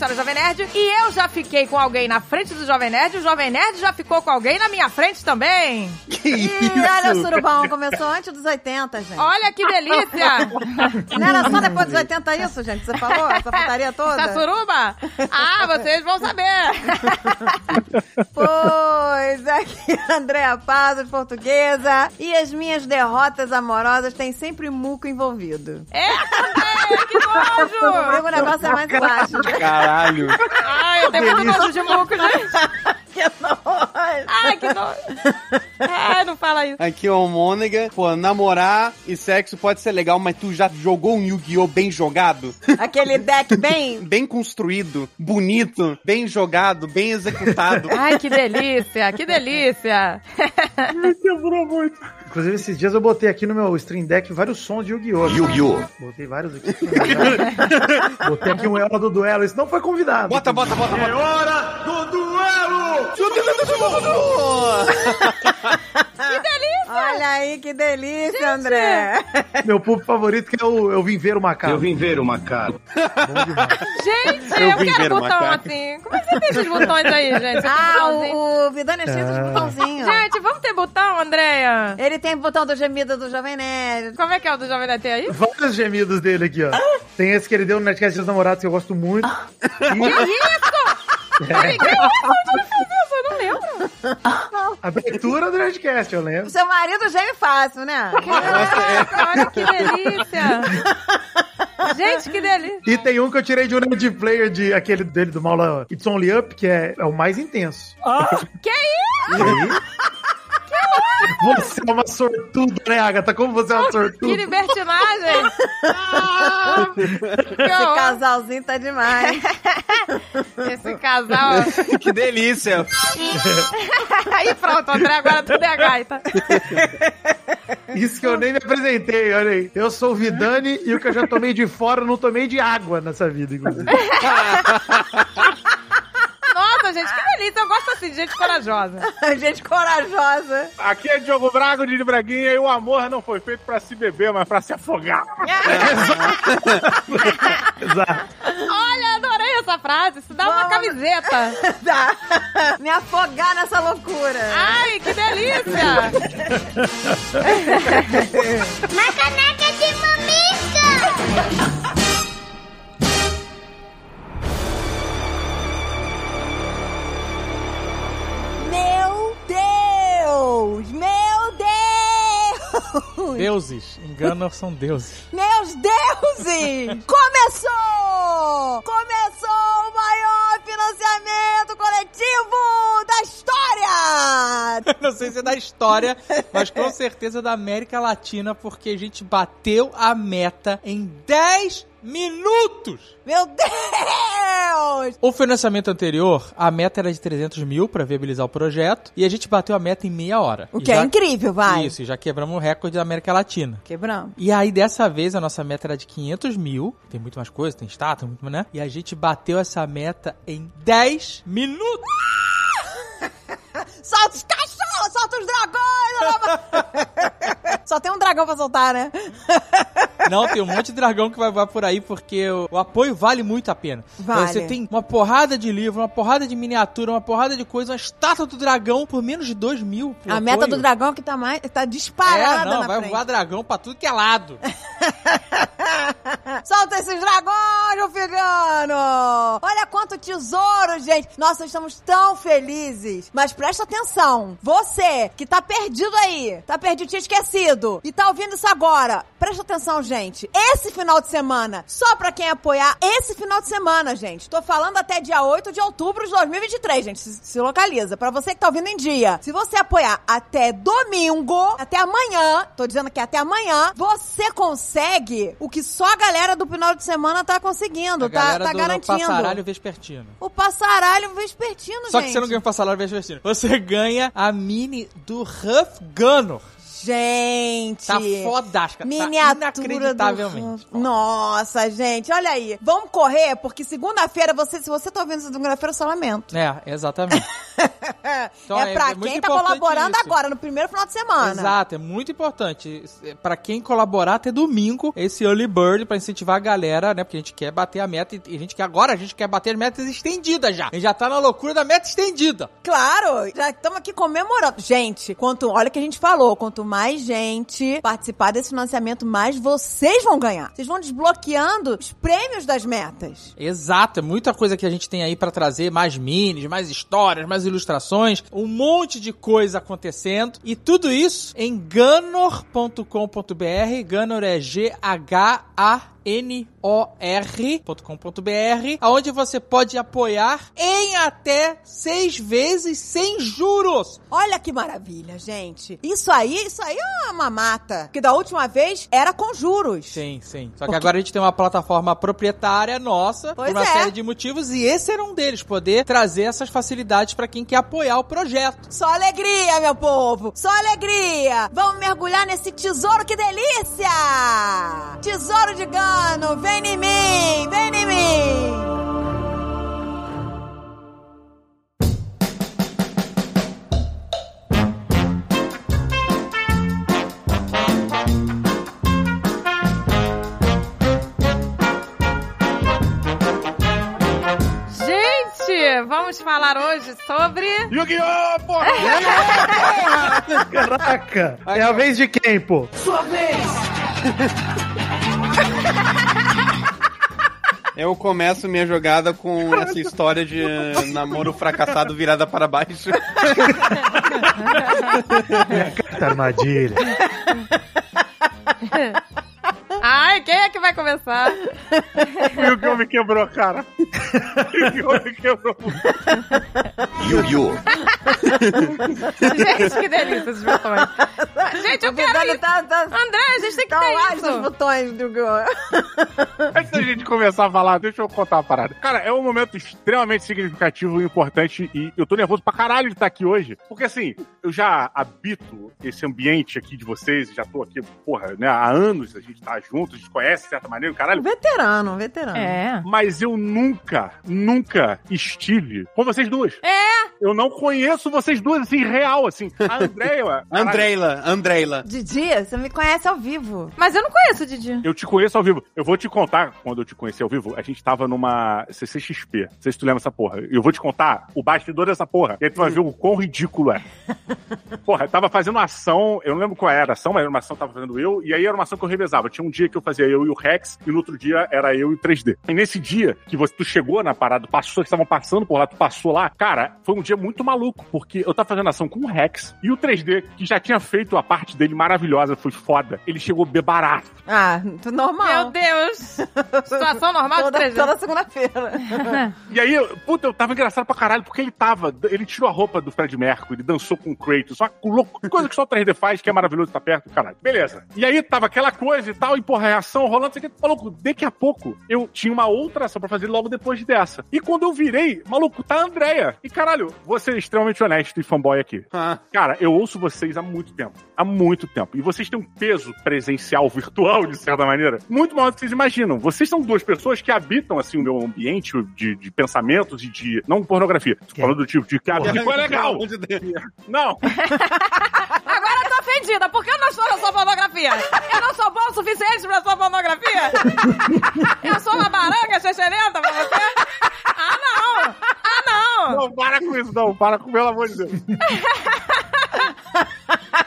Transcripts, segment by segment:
Noticiário Jovem Nerd. E eu já fiquei com alguém na frente do Jovem Nerd, e o Jovem Nerd já ficou com alguém na minha frente também. Que isso? Ih, olha o surubão, começou antes dos 80, gente. Olha que delícia! Não era só depois dos 80 isso, gente? Você falou? Essa putaria toda? Tá suruba? Ah, vocês vão saber. Pois, aqui é a Andréa Pazos, portuguesa. E as minhas derrotas amorosas têm sempre muco envolvido. É, também, que nojo! O negócio é mais baixo. Caralho. Ai, eu tenho muito nojo de muco, gente. que nojo. Ai, que nojo. Ai, não fala isso. Aqui é o Mônega. Pô, namorar e sexo pode ser legal, mas tu já jogou um Yu-Gi-Oh! bem jogado? Aquele deck bem... Bem construído, bonito, bem jogado, bem executado. Ai, que delícia, que delícia. Quebrou muito. Inclusive, esses dias eu botei aqui no meu Stream Deck vários sons de Yu-Gi-Oh! Yu-Gi-Oh! Botei vários aqui. botei aqui um Ela do Duelo. Isso não foi convidado. Bota, bota, bota, bota. hora do duelo! Que delícia. Olha aí, que delícia, André. Meu público favorito que é o Eu Vim Ver o Macaco. Eu vim ver o macaco. Gente, Eu eu, vim ver quero o botão macaco. assim. Como é que você tem esses botões aí, gente? Ah, o, o Vidani é cheio dos botãozinhos. Gente, vamos ter botão, Andréia? Ele tem o botão do gemido do Jovem Nerd. Como é que é o do Jovem Nerd Tem aí? Vários gemidos dele aqui, ó. Tem esse que ele deu no Nerdcast dos Namorados que eu gosto muito. Que? Ai, que isso? Fez isso? Eu não lembro. Abertura do Nerdcast, eu lembro. O seu marido geme fácil, né? Caraca, olha que delícia. Gente, que delícia. E tem um que eu tirei de um Nerd Player, de aquele dele do Maula It's Only Up, que é, é o mais intenso. Que isso? E aí? Você é uma sortuda, né, Agatha? Como você é uma Que sortuda? libertinagem. Que Esse casalzinho tá demais. Esse casal. Que delícia. Aí pronto, André, agora tudo é a gaita. Isso que eu nem me apresentei, olha aí. Eu sou o Vidani e o que eu já tomei de fora, eu não tomei de água nessa vida, inclusive. Gente, que delícia. Eu gosto assim de gente corajosa. Gente corajosa. Aqui é Diogo Braga, de Braguinha, e o amor não foi feito pra se beber, mas pra se afogar. Exato. Olha, adorei essa frase. Isso dá uma Vamos. camiseta. Tá. Me afogar nessa loucura. Ai, que delícia. Uma Deuses. Engano são deuses. Meus deuses! Começou! Começou o maior financiamento coletivo! Não sei se é da história, mas com certeza da América Latina, porque a gente bateu a meta em 10 minutos. Meu Deus! O financiamento anterior, a meta era de 300 mil para viabilizar o projeto, e a gente bateu a meta em meia hora. O E que é já- incrível, vai. Isso, e já quebramos o recorde da América Latina. Quebramos. E aí, dessa vez, a nossa meta era de 500 mil. Tem muito mais coisa, tem estátua, muito, né? E a gente bateu essa meta em 10 minutos. Solta os cachorros, solta os dragões! Só tem um dragão pra soltar, né? Não, tem um monte de dragão que vai, vai por aí, porque o, o apoio vale muito a pena. Vale. Você tem uma porrada de livro, uma porrada de miniatura, uma porrada de coisa, uma estátua do dragão por menos de 2 mil. A meta apoio. do dragão que tá mais tá disparada É, não, vai frente. voar dragão pra tudo que é lado. Solta esses dragões, meu figano! Olha quanto tesouro, gente! Nossa, estamos tão felizes. Mas presta atenção. Você que tá perdido aí, tá perdido, tinha esquecido, e tá ouvindo isso agora. Presta atenção, gente. Esse final de semana, só pra quem apoiar, esse final de semana, gente. Tô falando até dia 8 de outubro de 2023, gente. Se, se localiza. Pra você que tá ouvindo em dia. Se você apoiar até domingo, até amanhã, tô dizendo que até amanhã, você consegue o que só a galera do final de semana tá conseguindo, a tá, galera tá do garantindo. passaralho vespertino. O passaralho vespertino, Só gente. que você não ganha o passaralho vespertino. Você ganha a mini do Huff Gunner. Gente! Tá fodástica. Miniatura tá inacreditavelmente. do... Nossa, gente, olha aí. Vamos correr, porque segunda-feira, você, se você tá ouvindo segunda-feira, eu só lamento. É, exatamente. Então, é pra muito quem tá colaborando isso. agora, no primeiro final de semana. Exato, é muito importante. Pra quem colaborar até domingo, esse early bird pra incentivar a galera, né? Porque a gente quer bater a meta e a gente quer agora, a gente quer bater as metas estendidas já. A gente já tá na loucura da meta estendida. Claro, já estamos aqui comemorando. Gente, quanto, olha o que a gente falou, quanto mais gente participar desse financiamento, mais vocês vão ganhar. Vocês vão desbloqueando os prêmios das metas. Exato, é muita coisa que a gente tem aí pra trazer, mais minis, mais histórias, mais ilustrações, um monte de coisa acontecendo e tudo isso em ganor.com.br. Ganor é G H A N-O-R.com.br, aonde você pode apoiar em até seis vezes sem juros. Olha que maravilha, gente. Isso aí, isso aí é uma mata. Que da última vez era com juros. Sim, sim. Só que agora a gente tem uma plataforma proprietária nossa, Pois por uma é. série de motivos, e esse era um deles, poder trazer essas facilidades pra quem quer apoiar o projeto. Só alegria, meu povo! Só alegria! Vamos mergulhar nesse tesouro, que delícia! Tesouro de Gano, vem em mim, vem em mim! Gente, vamos falar hoje sobre. Yu-Gi-Oh! Porra! Caraca! É a vez de quem, pô? Eu começo minha jogada com essa história de namoro fracassado virada para baixo. Carta armadilha. Ai, quem é que vai começar? O Yu-Gi-Oh! me quebrou, cara. O Yu-Gi-Oh! me quebrou. Yu-Gi-Oh! Gente, que delícia esses botões. Gente, eu quero tá, tá, André, a gente tem que tá ter dos isso. botões do Go. Antes da gente começar a falar, deixa eu contar uma parada. Cara, é um momento extremamente significativo e importante e eu tô nervoso pra caralho de estar aqui hoje. Porque assim, eu já habito esse ambiente aqui de vocês, já tô aqui, porra, né, há anos a gente tá junto, a gente conhece de certa maneira, caralho. Veterano, veterano. É. Mas eu nunca, nunca estive com vocês duas. É. Eu não conheço vocês duas, assim, real, assim. A Andréia... caralho, Andreila, Andreila. Didi, você me conhece ao vivo. Mas eu não conheço o Didi. Eu te conheço ao vivo. Eu vou te contar, quando eu te conheci ao vivo, a gente tava numa CCXP. Não sei se tu lembra essa porra. Eu vou te contar o bastidor dessa porra. E aí tu vai ver o quão ridículo é. Porra, eu tava fazendo uma ação, eu não lembro qual era a ação, mas era uma ação que tava fazendo eu, e aí era uma ação que eu revezava. Tinha um dia que eu fazia eu e o Rex, e no outro dia era eu e o 3D. E nesse dia que você, tu chegou na parada, passou, que estavam passando por lá, tu passou lá, cara, foi um dia muito maluco, porque eu tava fazendo ação com o Rex e o 3D, que já tinha feito a parte dele maravilhosa, foi foda. Ele chegou bebarato. Ah, normal. Meu Deus. Situação normal de Toda, 3 toda segunda-feira. E aí, puta, eu tava engraçado pra caralho, porque ele tava. Ele tirou a roupa do Fred Mercury, ele dançou com o Kratos, só louco, coisa que só o 3D faz, que é maravilhoso estar perto, caralho. Beleza. E aí tava aquela coisa e tal, e porra, a ação rolando, sei o que, maluco, daqui a pouco eu tinha uma outra ação pra fazer logo depois dessa. E quando eu virei, maluco, tá a Andrea. E caralho, vou ser extremamente honesto e fanboy aqui. Ah, Cara, eu ouço vocês há muito tempo. Há muito tempo. E vocês têm um peso presencial, virtual, de certa maneira, muito maior do que vocês imaginam. Vocês são duas pessoas que habitam, assim, o meu ambiente de, de pensamentos e de. Não pornografia. Tô falando do tipo de que ficou legal. Não. Ofendida, porque eu não sou da sua pornografia. Eu não sou bom o suficiente pra sua pornografia. Eu sou uma baranga chechelenta pra você. Ah, não. Ah, não. Não, para com isso, não. Para com, pelo amor de Deus.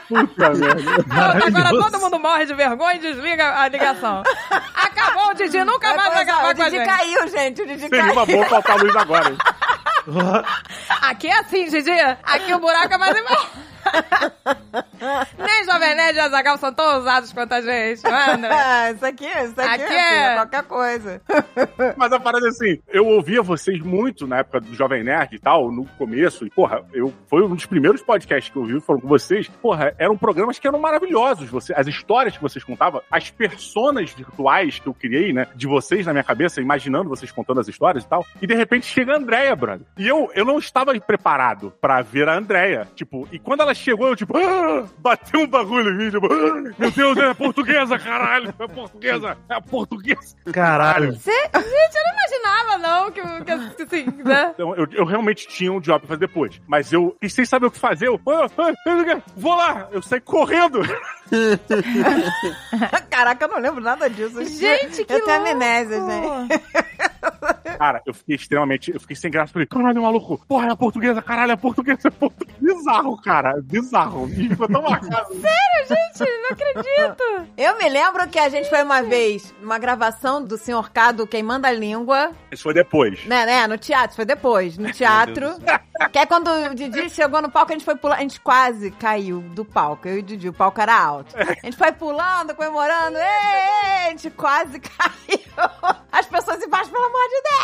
Puta merda. Pronto, agora todo mundo morre de vergonha e desliga a ligação. Acabou, o Didi nunca mais vai acabar o com a Didi gente. caiu, gente. O Didi Seria caiu. uma boa faltar a luz agora, hein? Aqui é assim, Didi. Aqui o buraco é mais embaixo. Nem Jovem Nerd e Azagal são tão ousados quanto a gente, não é, André? Ah, isso aqui, isso aqui, Aqui é... é- qualquer coisa. Mas a parada é assim, eu ouvia vocês muito na época do Jovem Nerd e tal, no começo, e porra, eu, foi um dos primeiros podcasts que eu ouvi, foram com vocês. Porra, eram programas que eram maravilhosos. Você, as histórias que vocês contavam, as personas virtuais que eu criei, né, de vocês na minha cabeça, imaginando vocês contando as histórias e tal. E de repente chega a Andrea, brother. E eu, eu não estava preparado pra ver a Andrea. Tipo, e quando ela chegou, eu tipo, ah, bateu um bagulho em mim, tipo, ah, meu Deus, é portuguesa, caralho, é portuguesa, é portuguesa. Caralho. Cê- Gente, eu não imaginava, não, que, que, assim, né? Então, eu, eu realmente tinha um job pra fazer depois. Mas eu, e sem saber o que fazer, eu, ah, ah, vou lá, eu saí correndo. Caraca, eu não lembro nada disso. Gente, que Eu tenho amnésia, gente. Cara, eu fiquei extremamente, eu fiquei sem graça, falei, caralho, maluco, porra, é portuguesa, caralho, é portuguesa, é portuguesa. Bizarro, cara, bizarro. E ficou tão marcado. Gente, não acredito. Eu me lembro que a gente foi uma vez numa gravação do Senhor Cado queimando a língua, Isso foi depois. né, né? No teatro, foi depois. No teatro. Que é quando o Didi chegou no palco, a gente foi pular. A gente quase caiu do palco. Eu e o Didi, o palco era alto. A gente foi pulando, comemorando. Ei, ei, a gente quase caiu. As pessoas embaixo, pelo amor de Deus.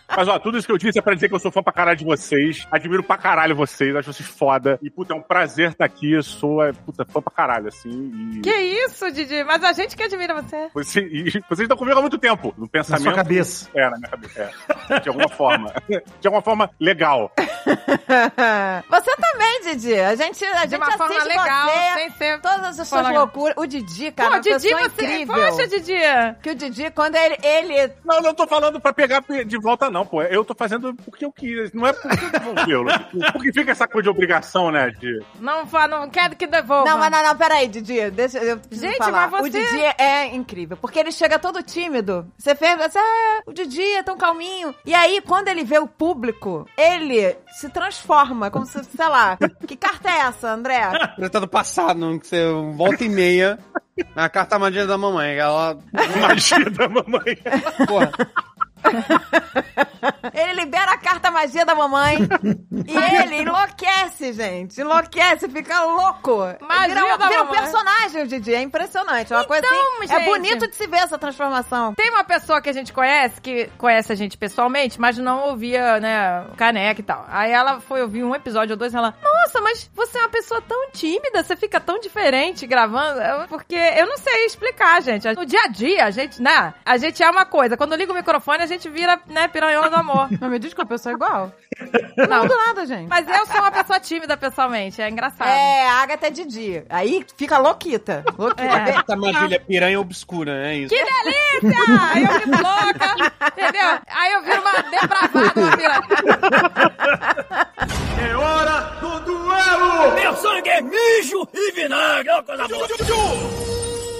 Mas ó, tudo isso que eu disse é pra dizer que eu sou fã pra caralho de vocês. Admiro pra caralho vocês, acho vocês foda. E, puta, é um prazer estar aqui. Eu sou, é, puta, fã pra caralho, assim. E... Que isso, Didi? Mas a gente que admira você. Você- e vocês estão comigo há muito tempo. No Na pensamento. sua cabeça. É, na minha cabeça. É. De alguma forma. De alguma forma legal. Você também, Didi. A gente, a De gente uma forma assiste legal, você, sem ser... todas as suas loucuras. O Didi, cara, Pô, é uma Didi, você... incrível. Poxa, Didi. Que o Didi, quando ele, ele Não, não tô falando pra pegar de volta, não, pô. Eu tô fazendo porque eu quis. Não é porque eu devolvê-lo. Porque fica essa coisa de obrigação, né? De... Não, não quero que devolva. Não, mas não, não, peraí, Didi. Deixa eu Gente, falar. mas O você- Didi é incrível, porque ele chega todo tímido. Você fez, você, ah, o Didi é tão calminho. E aí, quando ele vê o público, ele se transforma, como se, sei lá. Que carta é essa, André? Você tá do passado, que você volta e meia. Na carta magia da mamãe. Ela. Magia da mamãe. Porra. Ele libera a carta magia da mamãe e ele enlouquece, gente. Enlouquece, fica louco. Magia vira, vira um mamãe. personagem, o Didi. É impressionante. É uma coisa Então, assim. É gente. bonito de se ver essa transformação. Tem uma pessoa que a gente conhece, que conhece a gente pessoalmente, mas não ouvia, né, caneca e tal. Aí ela foi ouvir um episódio ou dois e ela, nossa, mas você é uma pessoa tão tímida, você fica tão diferente gravando. Porque eu não sei explicar, gente. No dia a dia, a gente, né, a gente é uma coisa. Quando liga o microfone, a gente vira, né, piranhola do amor. Não me diz que a pessoa é igual. Não. Não, do nada, gente. Mas eu sou uma pessoa tímida pessoalmente, é engraçado. É, a Agatha é Didi. Aí fica louquita. Louquita. É. Carta magia piranha obscura, é isso. Que delícia! Aí eu fico louca, entendeu? Aí eu viro uma depravada, uma piranha.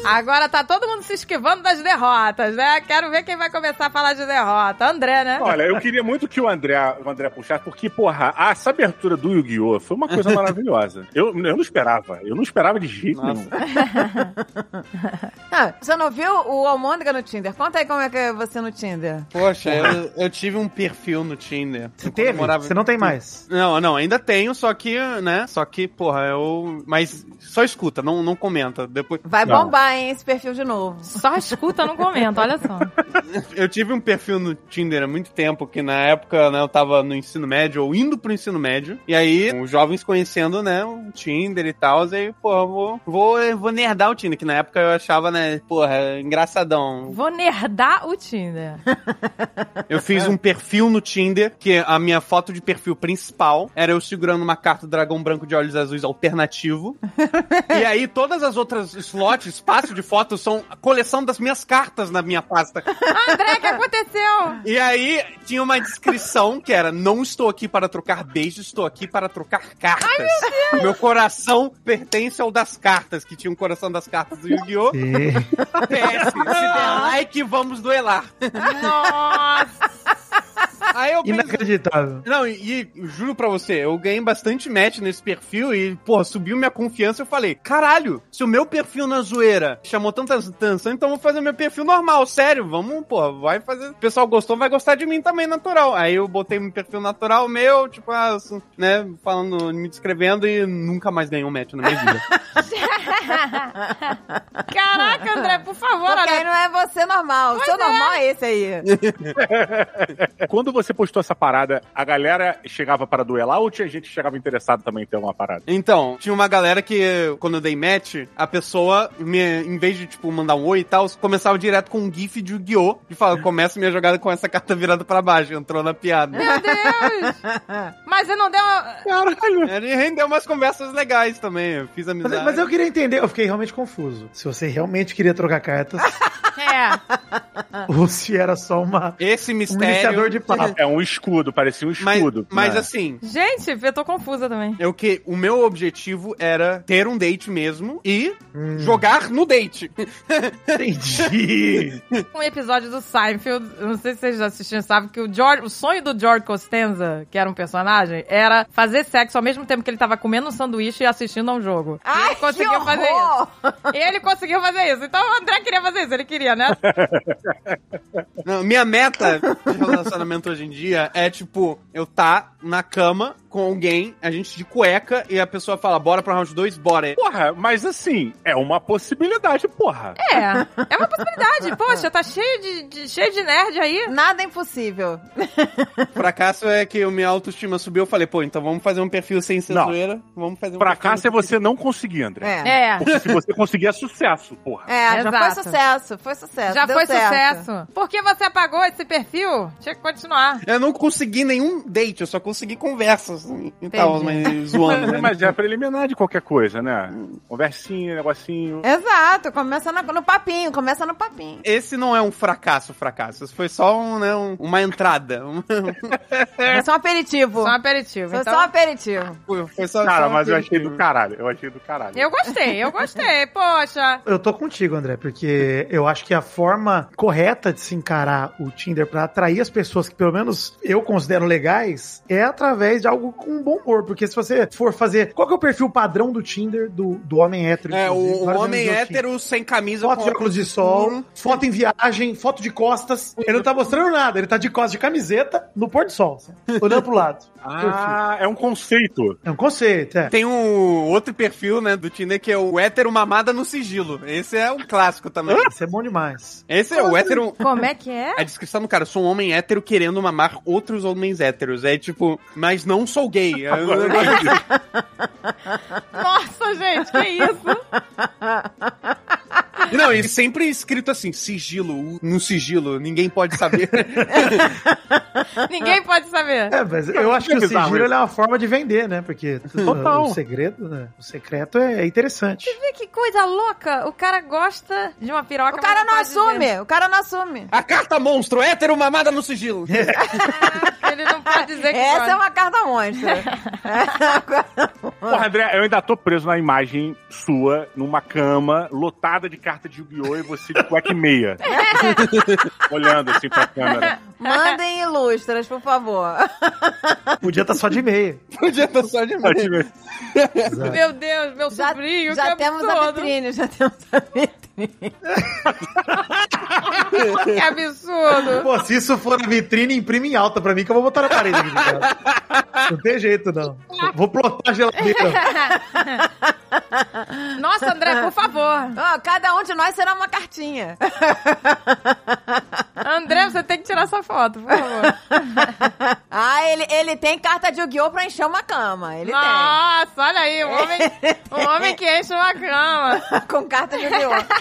Agora tá todo mundo se esquivando das derrotas, né? Quero ver quem vai começar a falar de derrota. André, né? Olha, eu queria muito que o André, o André puxasse, porque, porra, a- essa abertura do Yu-Gi-Oh! foi uma coisa maravilhosa. Eu, eu não esperava. Eu não esperava de jeito Nossa. nenhum. Ah, você não viu o Almôndega no Tinder? Conta aí como é que é você no Tinder. Poxa, eu, eu tive um perfil no Tinder. Você teve? morava- Você não tem mais. Não, não, ainda tenho, só que, né? Só que, porra, eu. Mas só escuta, não, não comenta. Depois. Vai Não. Hein, esse perfil de novo. Só escuta, não comenta, olha só. Eu tive um perfil no Tinder há muito tempo, que na época, né, eu tava no ensino médio, ou indo pro ensino médio. E aí, os jovens conhecendo, né, o Tinder e tal. E aí, pô, eu vou, vou, vou nerdar o Tinder, que na época eu achava, né, porra, engraçadão. Vou nerdar o Tinder. Eu fiz um perfil no Tinder, que a minha foto de perfil principal era eu segurando uma carta do dragão branco de olhos azuis alternativo. e aí todas as outras slots, espaço de fotos, são a coleção das minhas cartas na minha pasta. André, o que aconteceu? E aí tinha uma descrição que era: Não estou aqui para trocar beijos, estou aqui para trocar cartas. meu, coração pertence ao das cartas, que tinha um coração das cartas do Yu-Gi-Oh! E... PS, se der like, vamos duelar. Nossa! Aí eu pensei, Inacreditável. Não, e, e juro pra você, eu ganhei bastante match nesse perfil e, pô, subiu minha confiança. Eu falei, caralho, se o meu perfil na zoeira chamou tanta atenção, então eu vou fazer meu perfil normal, sério, vamos, pô, vai fazer. O pessoal gostou, vai gostar de mim também, natural. Aí eu botei meu perfil natural meu, tipo, ah, assim, né, falando, me descrevendo e nunca mais ganhei um match na minha vida. Caraca, André, por favor, Porque aí olha. não é você normal. O seu normal é esse aí. Quando você postou essa parada, a galera chegava para duelar ou tinha gente que chegava interessado também em ter uma parada? Então, tinha uma galera que, quando eu dei match, a pessoa, me, em vez de, tipo, mandar um oi e tal, começava direto com um gif de Yu-Gi-Oh! E falava, começa minha jogada com essa carta virada pra baixo. Entrou na piada. Meu Deus! Mas você não deu. Caralho. Ele rendeu umas conversas legais também. Eu fiz amizade. Mas, mas eu queria entender, eu fiquei realmente confuso. Se você realmente queria trocar cartas É. ou se era só uma, Esse um mistério. iniciador de papo. É um escudo, parecia um Mas, escudo. mas né? assim, Gente, eu tô confusa também. eu que o meu objetivo era ter um date mesmo e Hum. jogar no date. Entendi. Um episódio do Seinfeld, não sei se vocês já assistiram, sabe que o George, o sonho do George Costanza, que era um personagem, era fazer sexo ao mesmo tempo que ele tava comendo um sanduíche e assistindo a um jogo. Ai, ele conseguiu que fazer isso. E ele conseguiu fazer isso. Então o André queria fazer isso, ele queria, né? Não, minha meta de relacionamento hoje em dia é, tipo, eu tá na cama com alguém, a gente de cueca, e a pessoa fala, bora pra round 2, bora. Porra, mas assim, é uma possibilidade, porra. É, é uma possibilidade. Poxa, tá cheio de, de- cheio de nerd aí. Nada é impossível. Fracasso é que o minha autoestima subiu, eu falei, pô, então vamos fazer um perfil sem zoeira, vamos fazer um Fracasso é você não conseguir, André. É. É. Porque se você conseguir é sucesso, porra. É, já Exato. foi sucesso, foi sucesso. Já deu foi certo. sucesso. Por que você apagou esse perfil? Tinha que continuar. Eu não consegui nenhum date, eu só consegui conversas assim, e tal, Entendi. mas zoando, né? Mas é preliminar de qualquer coisa, né? Conversinha, negocinho. Exato, começa no, no papinho, começa no papinho. Esse não é um fracasso, fracasso. Isso foi só um, né, um- uma entrada. Um- É só um aperitivo. Só um aperitivo. Foi Então, só um aperitivo. foi, foi só, Cara, só um mas eu achei aperitivo. do caralho. Eu achei do caralho. eu gostei, eu gostei. Poxa. Eu tô contigo, André, porque eu acho que a forma correta de se encarar o Tinder pra atrair as pessoas que pelo menos eu considero legais é através de algo com bom humor. Porque se você for fazer. Qual que é o perfil padrão do Tinder do, do homem hétero? É, o, o homem hétero sem camisa. Foto com de óculos de sol, foto em viagem, foto de costas. Ele não tá mostrando nada, ele tá de costas de camiseta no pôr do sol, sabe? olhando pro lado. Ah, é um conceito. É um conceito, é. Tem um outro perfil, né, do Tinder que é o hétero mamada no sigilo. Esse é um clássico também. Isso é bom demais. Esse é o hétero. Como é que é? A descrição do cara, sou um homem hétero querendo mamar outros homens héteros. É tipo, mas não sou gay. É Nossa, gente, que isso? Não, e sempre escrito assim, sigilo, no sigilo, ninguém pode saber. Ninguém pode saber. É, mas eu acho que o sigilo isso. é uma forma de vender, né? Porque Total. o segredo, né? O secreto é interessante. Vê que coisa louca. O cara gosta de uma piroca. O cara não pode assume, dizer. o cara não assume. A carta monstro, hétero mamada no sigilo. Ele não pode dizer que Essa gosta. é uma carta monstro. Porra, André, eu ainda tô preso na imagem sua, numa cama, lotada de carta de Yu-Gi-Oh! e você de cueca e meia. Olhando assim pra câmera. Mandem ilustras, por favor. Podia estar só de meia. Podia estar só de ver. Meu Deus, meu Já, sobrinho, já que temos a absurdo. vitrine, já temos a vitrine. Que absurdo. Pô, se isso for na vitrine, imprime em alta pra mim que eu vou botar na parede aqui. Não tem jeito, não. Vou plotar a geladeira. Nossa, André, por favor. Ó, cada um de nós será uma cartinha. André, você tem que tirar essa foto, por favor. Ah, ele, ele tem carta de Yu-Gi-Oh! pra encher uma cama. Ele Nossa, olha aí, um homem, um homem que enche uma cama. tem. Com carta de Yu-Gi-Oh!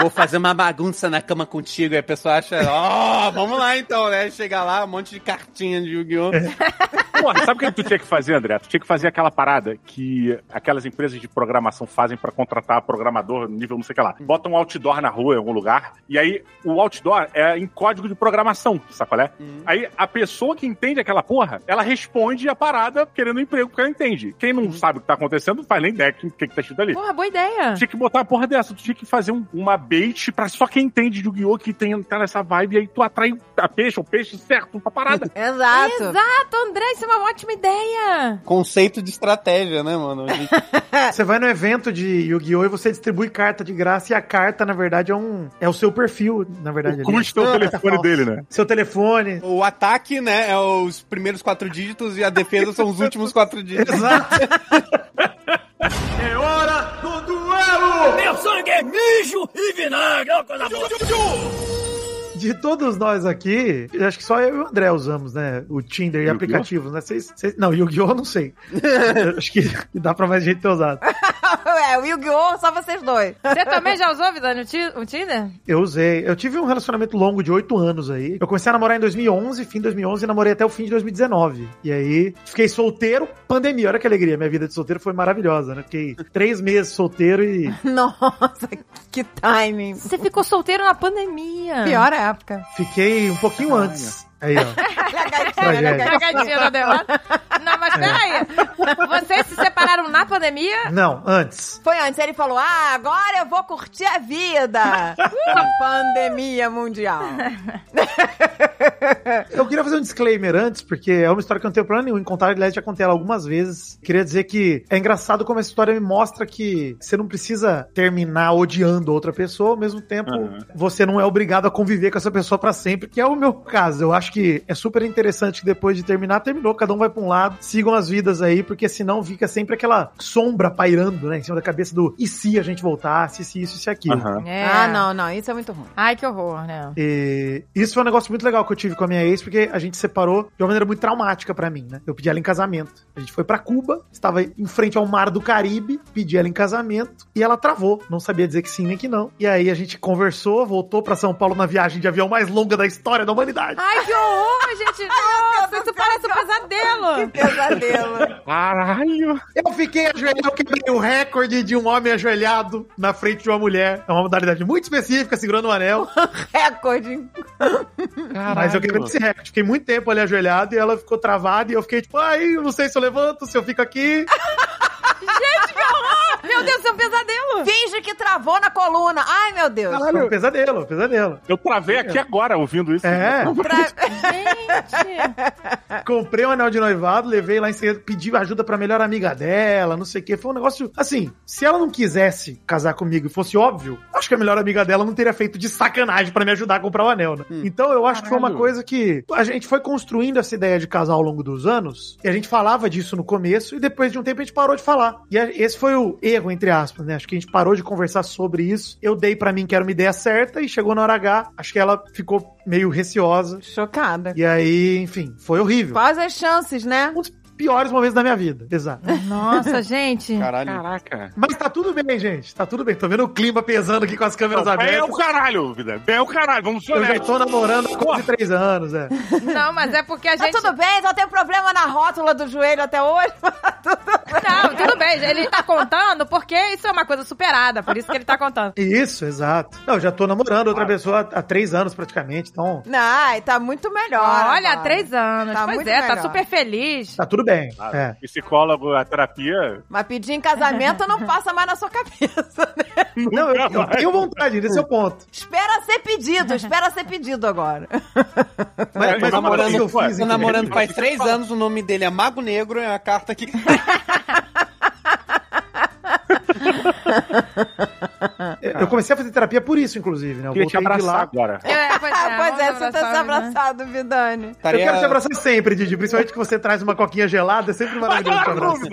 Vou fazer uma bagunça na cama contigo. Aí a pessoa acha, ó, vamos lá então, né? Chega lá, um monte de cartinha de Yu-Gi-Oh! Porra, sabe o que tu tinha que fazer, André? Tu tinha que fazer aquela parada que aquelas empresas de programação fazem pra contratar programador nível não sei o que lá. Bota um outdoor na rua em algum lugar, e aí o outdoor é em código de programação, sabe qual é? Aí a pessoa que entende aquela porra, ela responde a parada querendo um emprego porque ela entende. Quem não sabe o que tá acontecendo, não faz nem ideia do que, que tá escrito ali. Porra, boa ideia. Tinha que botar uma porra dessa, tu tinha que fazer um- uma bait pra só quem entende de Yu-Gi-Oh! que tem, tá nessa vibe, e aí tu atrai a peixe, o peixe certo pra parada. Exato. Exato, André, isso é uma ótima ideia. Conceito de estratégia, né, mano? Você vai no evento de Yu-Gi-Oh! e você distribui carta de graça e a carta, na verdade, é um. É o seu perfil, na verdade. O custo é o telefone dele, né? Seu telefone. O ataque, né, é os primeiros quatro dígitos e a defesa são os últimos quatro dígitos. Exato. De todos nós aqui, eu acho que só eu e o André usamos, né? O Tinder e aplicativos, né? Vocês, vocês- não, Yu-Gi-Oh! eu não sei. Acho que, que dá pra mais gente ter usado. O É, o Yu-Gi-Oh! só vocês dois. Você também já usou, Vidani, o o Tinder? Eu usei. Eu tive um relacionamento longo de oito anos aí. Eu comecei a namorar em 2011, fim de 2011, e namorei até o fim de 2019. E aí, fiquei solteiro, pandemia. Olha que alegria. Minha vida de solteiro foi maravilhosa, né? Fiquei três meses solteiro e. Nossa, que timing. Você ficou solteiro na pandemia. Pior época. Fiquei um pouquinho antes. Aí, ó. Olha a gatinha, Tragédia. olha a gatinha. Cagadinha derrota. Não, mas peraí. Vocês se separaram na pandemia? Não, antes. Foi antes, ele falou: Ah, agora eu vou curtir a vida. a pandemia mundial. Eu queria fazer um disclaimer antes, porque é uma história que eu não tenho plano nenhum em contar. Aliás, já contei ela algumas vezes. Queria dizer que é engraçado como essa história me mostra que você não precisa terminar odiando outra pessoa, ao mesmo tempo Uhum. você não é obrigado a conviver com essa pessoa pra sempre, que é o meu caso. Eu acho que é super interessante que depois de terminar, terminou, cada um vai pra um lado, sigam as vidas aí, porque senão fica sempre aquela sombra pairando, né, em cima da cabeça do e se a gente voltasse, se isso, e se aquilo. Aham. É. Ah, não, não, isso é muito ruim. Ai, que horror, né? E isso foi um negócio muito legal que eu tive com a minha ex, porque a gente separou de uma maneira muito traumática pra mim, né? Eu pedi ela em casamento. A gente foi pra Cuba, estava em frente ao mar do Caribe, pedi ela em casamento e ela travou, não sabia dizer que sim nem que não. E aí a gente conversou, voltou pra São Paulo na viagem de avião mais longa da história da humanidade. Ai, que horror, gente. Nossa, isso parece um pesadelo. Pesadelo. Caralho! Eu fiquei ajoelhado, eu quebrei o recorde de um homem ajoelhado na frente de uma mulher. É uma modalidade muito específica, segurando um anel. Recorde. Mas eu quebrei esse recorde. Fiquei muito tempo ali ajoelhado e ela ficou travada e eu fiquei tipo, ai, eu não sei se eu levanto, se eu fico aqui. Meu Deus, isso é um pesadelo. Finge que travou na coluna. Ai, meu Deus. Foi um pesadelo, um pesadelo. Eu travei aqui agora ouvindo isso. É. Gente. Comprei um anel de noivado, levei lá em seguida, pedi ajuda pra melhor amiga dela, não sei o que. Foi um negócio. Assim, se ela não quisesse casar comigo e fosse óbvio, acho que a melhor amiga dela não teria feito de sacanagem pra me ajudar a comprar o anel, né? Então eu acho que foi uma Caralho. coisa que a gente foi construindo essa ideia de casar ao longo dos anos, e a gente falava disso no começo, e depois de um tempo a gente parou de falar. E esse foi o erro, entre aspas, né? Acho que a gente parou de conversar sobre isso. Eu dei pra mim que era uma ideia certa, e chegou na hora H, acho que ela ficou meio receosa. Chocada. E aí, enfim, foi horrível. Quais as chances, né? Dos piores momentos da minha vida. Exato. Nossa, gente. Caralho. Caraca. Mas tá tudo bem, gente. Tá tudo bem. Tô vendo o clima pesando aqui com as câmeras Não, é abertas. o caralho, vida. É o caralho, vamos ser Eu já tô namorando há quase três anos, é. Não, mas é porque a Tá gente... tudo bem, só tem problema na rótula do joelho até hoje. Não, tudo bem. Ele tá contando porque isso é uma coisa superada. Por isso que ele tá contando. Isso, exato. Não, eu já tô namorando outra pessoa há, três anos praticamente, então Ai, tá muito melhor. Olha, há três anos. Tá pois muito é, tá melhor. super feliz. tá tudo bem. Ah, É. Psicólogo, a terapia. Mas pedir em casamento não passa mais na sua cabeça, né? Não, eu, eu tenho vontade, esse é o ponto. Espera ser pedido, espera ser pedido agora. Mas, É, mas uma que eu namorando- fiz, namorando faz três anos, o nome dele é Mago Negro, é a carta que. Eu comecei a fazer terapia por isso, inclusive, né? Eu Queria te abraçar lá. agora. É, pois é, Ah, pois é, você tá abraçado, Vidani. Eu Estaria- quero te abraçar sempre, Didi. Principalmente que você traz uma coquinha gelada, é sempre maravilhoso te abraçar.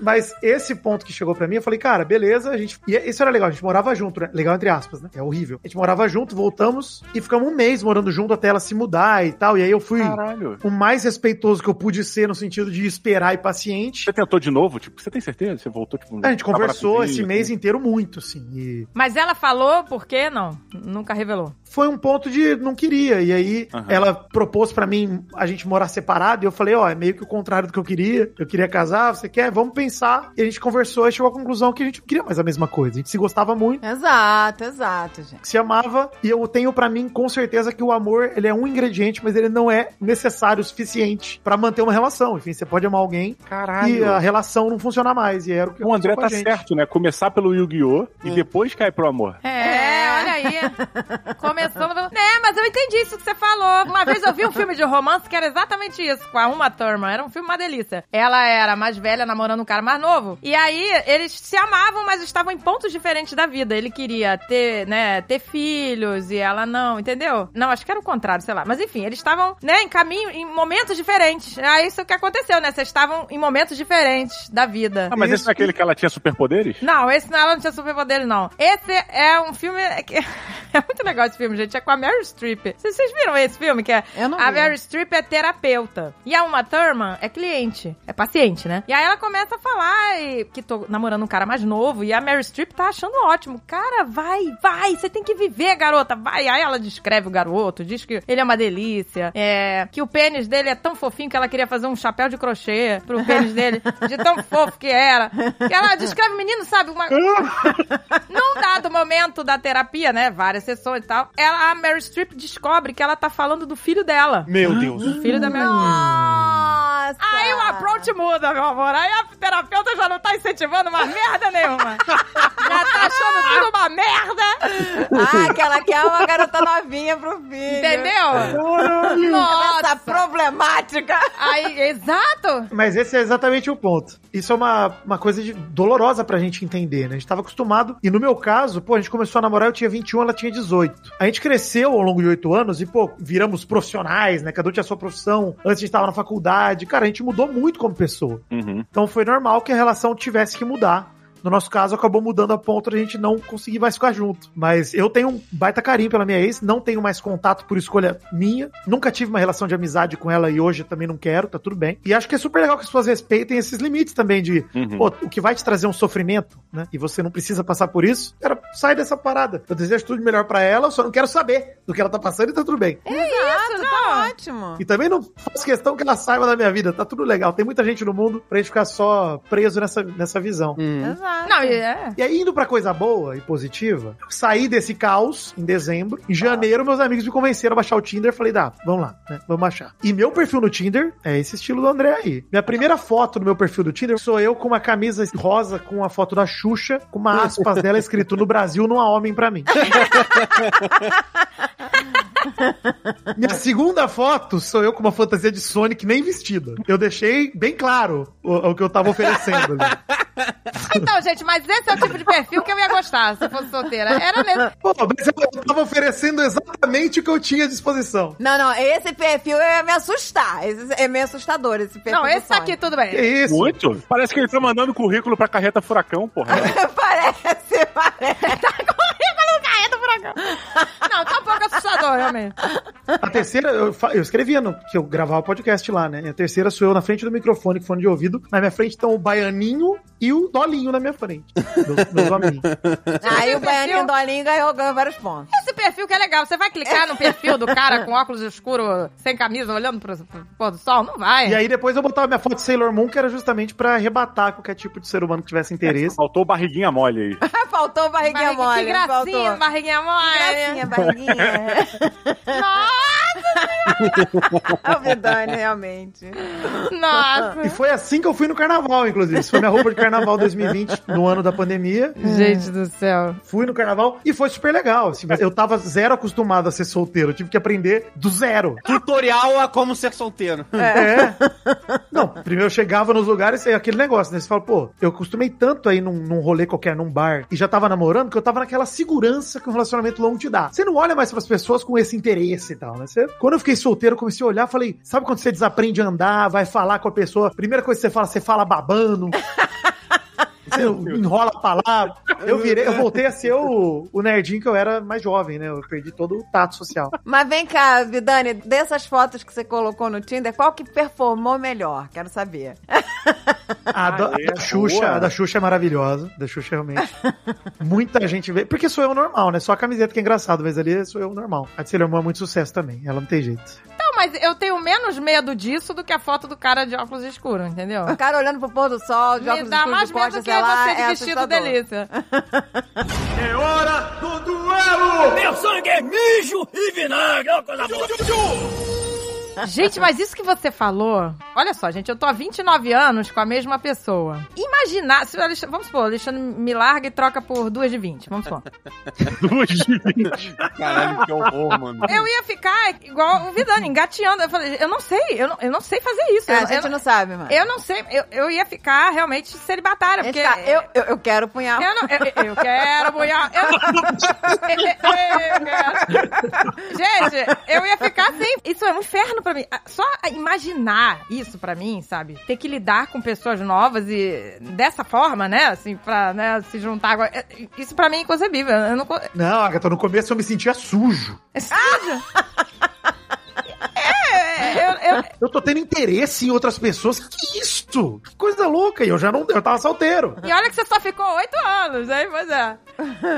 Mas esse ponto que chegou pra mim, eu falei, cara, beleza, a gente. E isso era legal, a gente morava junto, né? Legal entre aspas, né? É horrível. A gente morava junto, voltamos e ficamos um mês morando junto até ela se mudar e tal. E aí eu fui Caralho. o mais respeitoso que eu pude ser no sentido de esperar e paciente. Você tentou de novo? Tipo, você tem certeza? Você voltou, tipo... A gente conversou abraço esse de- mês inteiro muito, assim. E Mas ela falou por quê? Não, nunca revelou. Foi um ponto de não queria. E aí Aham. ela propôs pra mim a gente morar separado. E eu falei, ó, é meio que o contrário do que eu queria. Eu queria casar, você quer? Vamos pensar. E a gente conversou e chegou à conclusão que a gente não queria mais a mesma coisa. A gente se gostava muito. Exato, exato, gente. Se amava, e eu tenho pra mim com certeza que o amor ele é um ingrediente, mas ele não é necessário o suficiente pra manter uma relação. Enfim, você pode amar alguém Caralho. e a relação não funcionar mais. E era o que O André tá a gente. certo, né? Começar pelo Yu-Gi-Oh! e depois cair pro amor. É, olha aí. Começando. É, mas eu entendi isso que você falou. Uma vez eu vi um filme de romance que era exatamente isso, com a Uma Thurman. Era um filme uma delícia. Ela era mais velha, namorando um cara mais novo. E aí, eles se amavam, mas estavam em pontos diferentes da vida. Ele queria ter, né, ter filhos e ela não, entendeu? Não, acho que era o contrário, sei lá. Mas enfim, eles estavam, né, em caminho, em momentos diferentes. É isso que aconteceu, né? Vocês estavam em momentos diferentes da vida. Ah, mas Isso esse não é aquele que ela tinha superpoderes? Não, esse não, ela não tinha superpoderes, não. Esse é um filme que... É muito legal esse filme, gente. É com a Mary Streep. Vocês, viram esse filme? Que é Eu não a vi. Mary Streep é terapeuta. E a Uma Thurman é cliente. É paciente, né? E aí ela começa a falar e- que tô namorando um cara mais novo. E a Mary Streep tá achando ótimo. Cara, vai, vai. Você tem que viver, garota. Vai. Aí ela descreve o garoto. Diz que ele é uma delícia. É, que o pênis dele é tão fofinho que ela queria fazer um chapéu de crochê pro pênis dele. De tão fofo que era. Que ela descreve o menino, sabe? Uma, num dado momento da terapia, né? Várias sessões e tal, ela, a Mary Streep descobre que ela tá falando do filho dela. Meu Deus. Do filho da Mary Nossa! Aí o approach muda, meu amor. Aí a terapeuta já não tá incentivando uma merda nenhuma. Já tá achando tudo uma merda. Ah, que ela quer uma garota novinha pro filho. Entendeu? Nossa, problemática. Aí, exato. Mas esse é exatamente o ponto. Isso é uma, uma coisa de- dolorosa pra gente entender, né? A gente tava acostumado. E no meu caso, pô, a gente começou a namorar, eu tinha 21, ela tinha 18. A gente cresceu ao longo de 8 anos e, pô, viramos profissionais, né? Cada um tinha a sua profissão. Antes a gente tava na faculdade. Cara, a gente mudou muito como pessoa. Uhum. Então foi normal que a relação tivesse que mudar. No nosso caso, acabou mudando a ponto de a gente não conseguir mais ficar junto. Mas eu tenho um baita carinho pela minha ex, não tenho mais contato por escolha minha. Nunca tive uma relação de amizade com ela e hoje também não quero, tá tudo bem. E acho que é super legal que as pessoas respeitem esses limites também de, Uhum. pô, o que vai te trazer um sofrimento, né? E você não precisa passar por isso, cara, sai dessa parada. Eu desejo tudo de melhor pra ela, eu só não quero saber do que ela tá passando e tá tudo bem. Exato, tá ótimo. E também não faço questão que ela saiba da minha vida, tá tudo legal. Tem muita gente no mundo pra gente ficar só preso nessa, nessa visão. Hum. Exato. Não, e é. E aí, indo pra coisa boa e positiva, saí desse caos em dezembro. Em janeiro, meus amigos me convenceram a baixar o Tinder. Falei, dá, vamos lá, né? Vamos baixar. E meu perfil no Tinder é esse estilo do André aí. Minha primeira foto no meu perfil do Tinder sou eu com uma camisa rosa com a foto da Xuxa, com uma aspas dela escrito no Brasil não há homem pra mim. Minha segunda foto sou eu com uma fantasia de Sonic nem vestida. Eu deixei bem claro o, o que eu tava oferecendo ali. Então, gente, mas esse é o tipo de perfil que eu ia gostar se fosse solteira. Era mesmo. Pô, mas eu, tava oferecendo exatamente o que eu tinha à disposição. Não, não, esse perfil ia me assustar. Esse é meio assustador, esse perfil. Não, do esse Sonic. aqui tudo Que bem. isso? Muito. Parece que ele tá mandando currículo pra carreta furacão, porra. parece, parece. No carreta do furacão. Não, tá um pouco assustador, realmente. A terceira, eu, eu escrevia no, que eu gravava o podcast lá, né? E a terceira sou eu na frente do microfone, com fone de ouvido. Na minha frente estão o Baianinho e o Dolinho na minha frente. Meus, meus amigos. Aí o Baianinho Dolinho ganhou, ganhou vários pontos. Esse perfil que é legal. Você vai clicar no perfil do cara com óculos escuros, sem camisa, olhando pro, pro pôr do sol? Não vai. E aí depois eu botava minha foto de Sailor Moon, que era justamente pra arrebatar qualquer tipo de ser humano que tivesse interesse. Faltou barriguinha mole aí. Faltou barriguinha Barriga- mole. Que gracinha, faltou. barriguinha mole. Gracinha, barriguinha. Nossa, o Vidani, realmente. nossa. E foi assim que eu fui no carnaval, inclusive. Isso foi minha roupa de carnaval 2020, no ano da pandemia. Gente do céu. Fui no carnaval e foi super legal. assim, eu tava zero acostumado a ser solteiro. Eu tive que aprender do zero. Tutorial a como ser solteiro. É. Não, primeiro eu chegava nos lugares e aquele negócio, né? Você fala, pô, eu costumei tanto aí num, num rolê qualquer, num bar, e já tava namorando, que eu tava naquela segurança que um relacionamento longo te dá. Você não olha mais pras pessoas com esse interesse e tal, né? Você- quando eu fiquei solteiro, comecei a olhar, falei, sabe quando você desaprende a andar, vai falar com a pessoa, primeira coisa que você fala, você fala babando. Você enrola a palavra. Eu virei, eu voltei a ser o, o nerdinho que eu era mais jovem, né? Eu perdi todo o tato social. Mas vem cá, Vidani, dessas fotos que você colocou no Tinder, qual que performou melhor? Quero saber. A da, a da Xuxa, boa. a da Xuxa é maravilhosa. Da Xuxa realmente. Muita gente vê. Porque sou eu normal, né? Só a camiseta que é engraçado, mas ali sou eu normal. A de Sailor Moon é muito sucesso também. Ela não tem jeito. Não, mas eu tenho menos medo disso do que a foto do cara de óculos escuros, entendeu? O cara olhando pro pôr do sol, de Me óculos dá escuros mais de medo costa, do que lá, você de é vestido assustador. delícia. Gente, mas isso que você falou. Olha só, gente, eu tô há 29 anos com a mesma pessoa. Imaginar. Se Alexandre, vamos supor, o Alexandre me larga e troca por duas de 20. Vamos supor. Duas de vinte. Caralho, que horror, mano. Eu ia ficar igual o Vidani, engateando. Eu falei, eu não sei, eu não, eu não sei fazer isso. É, eu, a gente eu, não sabe, mano. eu não sei, eu, eu ia ficar realmente celibatária, porque. tá, eu, eu, eu quero punhal. Eu, não, eu, eu quero bunhar. Eu, eu, eu quero. Gente, eu ia ficar assim. Isso é um inferno mim. Ah, Só imaginar isso pra mim, sabe? Ter que lidar com pessoas novas e dessa forma, né? Assim, pra né, se juntar. agora- é, Isso pra mim é inconcebível. Eu não. Não, Agatha, no começo eu me sentia sujo. É sujo. É, eu, eu, Eu tô tendo interesse em outras pessoas. Que isso? Que coisa louca. E eu já não eu tava solteiro. e olha que você só ficou oito anos, aí, pois é.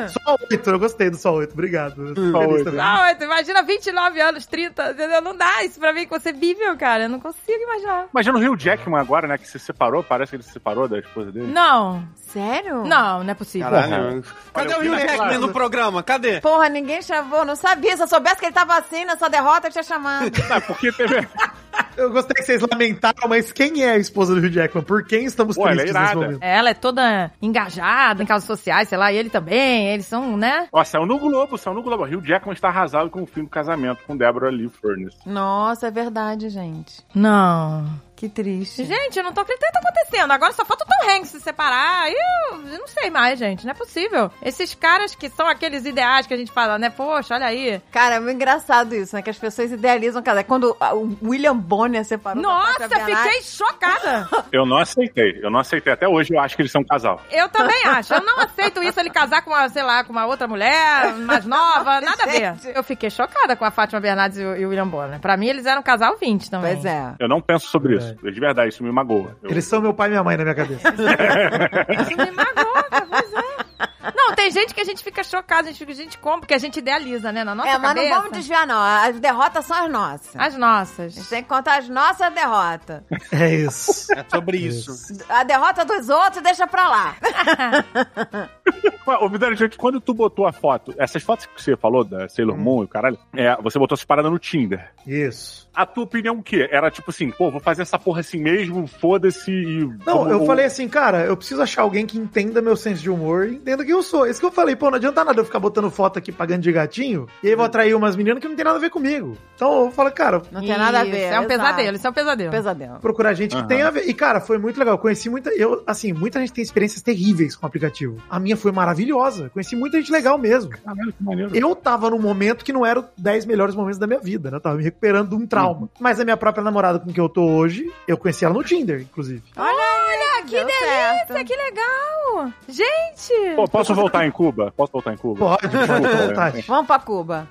Só oito, eu gostei do só oito. Obrigado. Só oito. Não, oito, imagina 29 anos, 30, entendeu? Não dá isso pra mim inconcebível, cara. Eu não consigo imaginar. Imagina o Rio Jackman agora, né? Que se separou, parece que ele se separou da esposa dele. Não, Sério? não, não é possível. Caralho. Cadê Olha, o Rio Jackman no programa? Cadê? Porra, ninguém chamou, não sabia. Se eu soubesse que ele tava assim nessa derrota, eu tinha chamado. É, porque teve. Eu gostei que vocês lamentaram, mas quem é a esposa do Hugh Jackman? Por quem estamos Pô, ela é tristes nesse momento? Ela é toda engajada em causas sociais, sei lá, e ele também. Eles são, né? Ó, saiu no Globo, saiu no Globo. Rio Jackman está arrasado com o fim do casamento com Deborah Lee Furness. Nossa, é verdade, gente. Não. Que triste. Gente, eu não tô acreditando que tá acontecendo. Agora só falta o Tom Hanks se separar. E eu, eu não sei mais, gente. Não é possível. Esses caras que são aqueles ideais que a gente fala, né? Poxa, olha aí. Cara, é muito engraçado isso, né? Que as pessoas idealizam casar. Quando o William Bonner separou Nossa, fiquei chocada. Eu não aceitei. Eu não aceitei. Até hoje eu acho que eles são um casal. Eu também acho. Eu não aceito isso, ele casar com uma, sei lá, com uma outra mulher, mais nova, nada a ver. Gente. Eu fiquei chocada com a Fátima Bernardes e o, e o William Bonner. Pra mim, eles eram um casal 20 também. Pois é. Eu não penso sobre isso. De verdade, isso me magoa. Eu- Eles são meu pai e minha mãe na minha cabeça. Isso me magoa, pois é. Tem gente que a gente fica chocada, a gente fica, a gente compra, porque a gente idealiza, né, na nossa é, mas cabeça. não vamos desviar, não. As derrotas são as nossas. As A gente nossas. tem que contar as nossas derrotas. É isso. É sobre isso. A derrota dos outros deixa pra lá. Ô, Vidani, gente, quando tu botou a foto, essas fotos que você falou da Sailor Hum. Moon e o caralho, é, você botou essas paradas no Tinder. Isso. A tua opinião o quê? Era tipo assim, pô, vou fazer essa porra assim mesmo, foda-se e. Não, eu falei assim, cara, eu preciso achar alguém que entenda meu senso de humor e entenda quem eu sou. Isso que eu falei, pô, não adianta nada eu ficar botando foto aqui pagando de gatinho e aí vou atrair umas meninas que não tem nada a ver comigo. Então eu falo, cara, Não tem nada a Isso, ver. É um exato. pesadelo, isso é um pesadelo. Pesadelo. procurar gente Aham. que tem a ver. E, cara, foi muito legal. Eu conheci muita. Eu, assim, muita gente tem experiências terríveis com o aplicativo. A minha foi maravilhosa. Conheci muita gente legal mesmo. Caralho, que maneiro. Eu tava num momento que não era os 10 melhores momentos da minha vida, né? Eu tava me recuperando de um trauma. Mas a minha própria namorada com quem eu tô hoje, eu conheci ela no Tinder, inclusive. Olha, que Deu delícia, certo. que legal. Gente, Pô, posso voltar em Cuba? Posso voltar em Cuba? Pode. Vamos pra Cuba.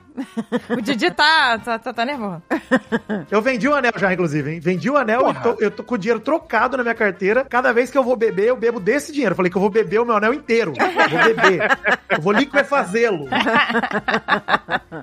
o Didi tá, tá, tá, tá nervoso. Eu vendi o anel já, inclusive, hein? Vendi o anel Porra. e tô- eu tô com o dinheiro trocado na minha carteira. Cada vez que eu vou beber, eu bebo desse dinheiro. Eu falei que eu vou beber o meu anel inteiro. Eu vou beber. Eu vou liquefazê-lo.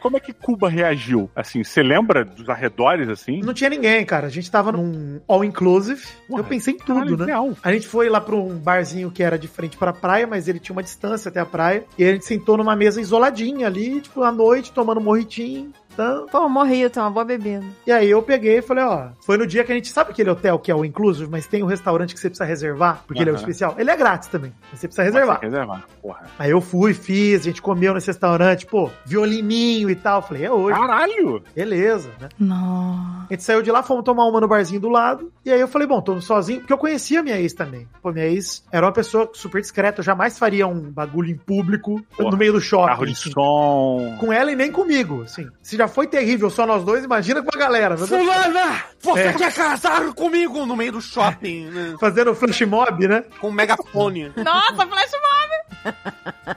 Como é que Cuba reagiu? Assim, você lembra dos arredores, assim? Não tinha ninguém, cara. A gente tava num all-inclusive. Eu pensei em caralho, tudo, né? real. A gente foi lá pra um barzinho que era de frente pra praia, mas ele tinha uma distância até a praia. E a gente sentou numa mesa isoladinha ali, tipo, à noite, tomando morritinho. Então, Pô, morri, tem uma boa bebida. e aí eu peguei e falei, ó, foi no dia que a gente sabe aquele hotel que é o inclusive, mas tem um restaurante que você precisa reservar, porque ele é o especial. Ele é grátis também, mas você precisa reservar. Pode reservar, porra. Aí eu fui, fiz, a gente comeu nesse restaurante, pô, violininho e tal. Falei, é hoje, Caralho! beleza, né? Não. A gente saiu de lá, fomos tomar uma no barzinho do lado. E aí eu falei, bom, tô sozinho, porque eu conhecia a minha ex também. Pô, minha ex era uma pessoa super discreta, eu jamais faria um bagulho em público Porra, no meio do shopping. Carro de assim. som. Com ela e nem comigo, assim. Se já foi terrível só nós dois, imagina com a galera. Fulana, você É. quer casar comigo no meio do shopping, né? Fazendo flash mob, né? Com um megafone. Nossa, flash mob.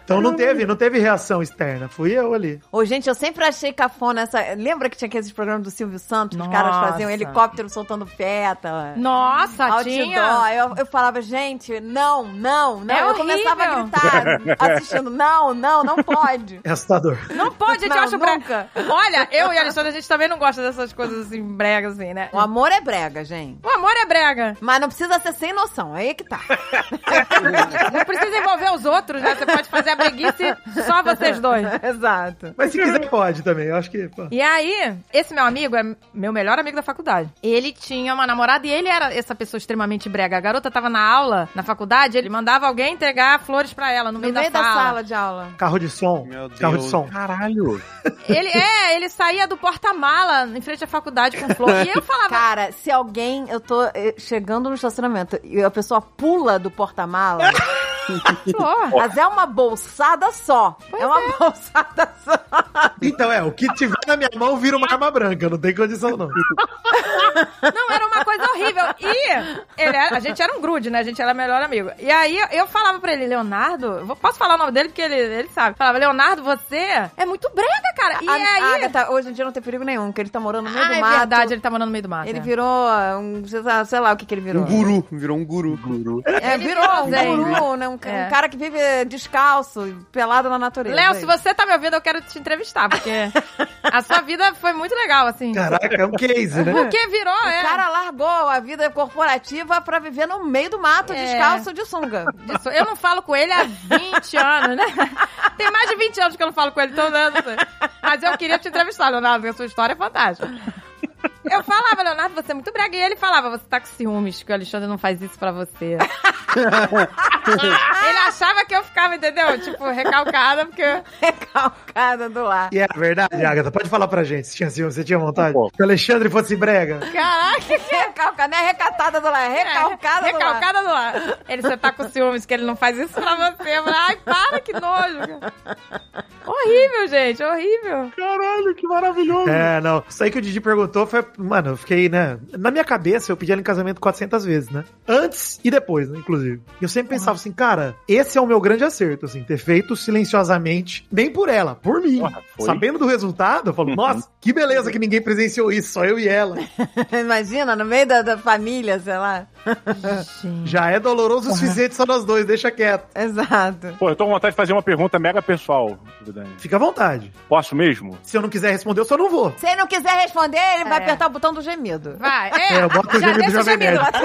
Então não teve, não teve reação externa. Fui eu ali. Ô, gente, eu sempre achei cafona essa. Lembra que tinha aqueles programas do Silvio Santos? que Os caras Nossa. faziam helicóptero soltando pétala. Nossa, Outdoor. tinha. Eu, eu falava, gente, não, não, não. É eu começava a horrível. gritar assistindo, não, não, não pode. É assustador. Não pode, gente, Não, eu acho brega. nunca. Olha, eu e a Alexandre, a gente também não gosta dessas coisas assim, bregas, assim, né? O amor é brega, gente. O amor é brega. Mas não precisa ser sem noção, aí é que tá. Não precisa envolver os outros, né? Você pode fazer a breguice só vocês dois. Exato. Mas se quiser, pode também. Eu acho que. pô. E aí, esse meu amigo é meu melhor amigo da faculdade. Ele tinha uma namorada e ele era essa pessoa extremamente brega. A garota tava na aula, na faculdade, ele mandava alguém entregar flores pra ela no No meio, meio da, da sala. sala de aula. Carro de som. Meu Deus. Carro de som. Caralho! Ele é, ele saía do porta-mala em frente à faculdade com flor. E eu falava, Cara, se alguém, eu tô eh, chegando no estacionamento e a pessoa pula do porta-mala, Pô, Mas é uma bolsada só. é uma bolsada só. Então é, o que tiver na minha mão vira uma arma branca, não tem condição não. Não, era uma coisa horrível. E ele era- a gente era um grude, né? A gente era melhor amigo. E aí eu falava pra ele, Leonardo, posso falar o nome dele porque ele, ele sabe. Falava, Leonardo, você é muito brega, cara. E A- aí. a Agatha, hoje em dia não tem perigo nenhum, porque ele tá morando no meio ah, do é mato. verdade, ele tá morando no meio do mato. Ele é. virou um, sei lá- sei lá o que que ele virou. Um guru. Virou um guru. guru. É, Ele virou um virou, guru, né? Um, ca- É. um cara que vive descalço, pelado na natureza. Léo, se você tá me ouvindo, eu quero te entrevistar, porque a sua vida foi muito legal, assim. Caraca, é um case, né? Porque virou, O é. cara largou a vida corporativa pra viver no meio do mato, É. descalço de sunga. Disso. Eu não falo com ele há 20 anos, né? Tem mais de 20 anos que eu não falo com ele, não sei. Mas eu queria te entrevistar, Leonardo, porque a sua história é fantástica. Eu falava, Leonardo, você é muito brega. E ele falava, você tá com ciúmes, que o Alexandre não faz isso pra você. ele achava que eu ficava, entendeu? Tipo, recalcada, porque... Recalcada do lar. E é verdade, Agatha, pode falar pra gente se tinha ciúme, você tinha vontade? Pô. Se o Alexandre fosse brega. Caraca, Recalcada, não é recatada do lar, é recalcada do lar. recalcada do ar. Ele, você tá com ciúmes, que ele não faz isso pra você. Ai, para, que nojo. Horrível, gente, horrível. Caralho, que maravilhoso. É, não. Isso aí que o Didi perguntou foi. Mano, eu fiquei, né? Na minha cabeça, eu pedi ela em casamento 400 vezes, né? Antes e depois, né? Inclusive. E eu sempre pensava assim, cara, esse é o meu grande acerto, assim, ter feito silenciosamente, nem por ela, por mim. Porra. Sabendo do resultado, eu falo, nossa, que beleza que ninguém presenciou isso, só eu e ela. Imagina, no meio da, da família, sei lá. Já é doloroso o suficiente só nós dois, deixa quieto. Exato. Pô, eu tô com vontade de fazer uma pergunta mega pessoal, Dani. Fica à vontade. Posso mesmo? Se eu não quiser responder, eu só não vou. Se ele não quiser responder, ele vai É. apertar o botão do gemido. Vai, é, É, eu boto o já gemido deixa o gemido. Bota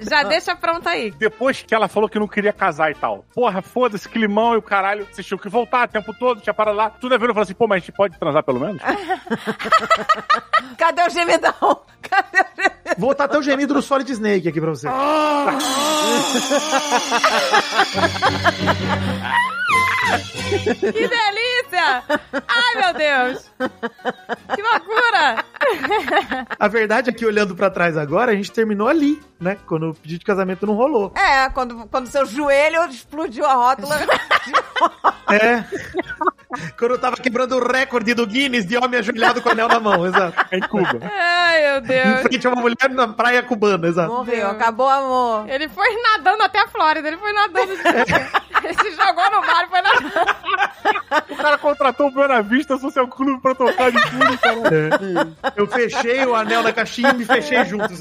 já deixa pronto aí. Depois que ela falou que não queria casar e tal. Porra, foda-se, climão e o caralho. Vocês tinham que voltar o tempo todo, tinha parado lá. Tudo a ver, eu falei assim, pô, mas a gente pode transar pelo menos? Cadê o gemidão? Cadê o gemidão? Vou botar até o gemido do Solid Snake aqui pra você. Que delícia! Ai, meu Deus! Que loucura! A verdade é que, olhando pra trás agora, a gente terminou ali, né? Quando o pedido de casamento não rolou. É, quando, quando seu joelho explodiu a rótula. É. Quando eu tava quebrando o recorde do Guinness de homem ajoelhado com o anel na mão, exato. Em Cuba. Ai, meu Em Deus! frente a uma mulher na praia cubana, exato. Morreu, acabou o amor. Ele foi nadando até a Flórida, ele foi nadando. Ele se jogou no mar e foi nadando. O cara contratou o Buena Vista Social Clube pra tocar de fundo, cara. É. Eu fechei o anel na caixinha e me fechei juntos.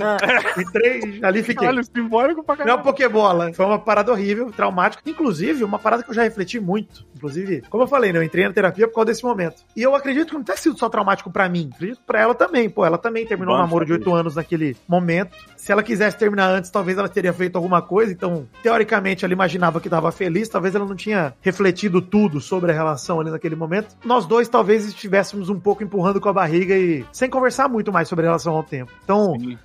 Entrei, ali fiquei. Olha, simbólico pra Não é caralho. uma Pokébola. Foi uma parada horrível, traumática. Inclusive, uma parada que eu já refleti muito. Inclusive, como eu falei, né? Eu entrei na terapia por causa desse momento. E eu acredito que não tenha sido só traumático pra mim. Acredito pra ela também. Pô, ela também terminou um namoro de oito anos naquele momento. Se ela quisesse terminar antes, talvez ela teria feito alguma coisa. Então, teoricamente, ela imaginava que tava feliz. Talvez ela não tinha refletido tudo sobre a relação ali naquele momento. Nós dois, talvez, estivéssemos um pouco empurrando com a barriga e sem conversar muito mais sobre a relação ao tempo. Então, Sim,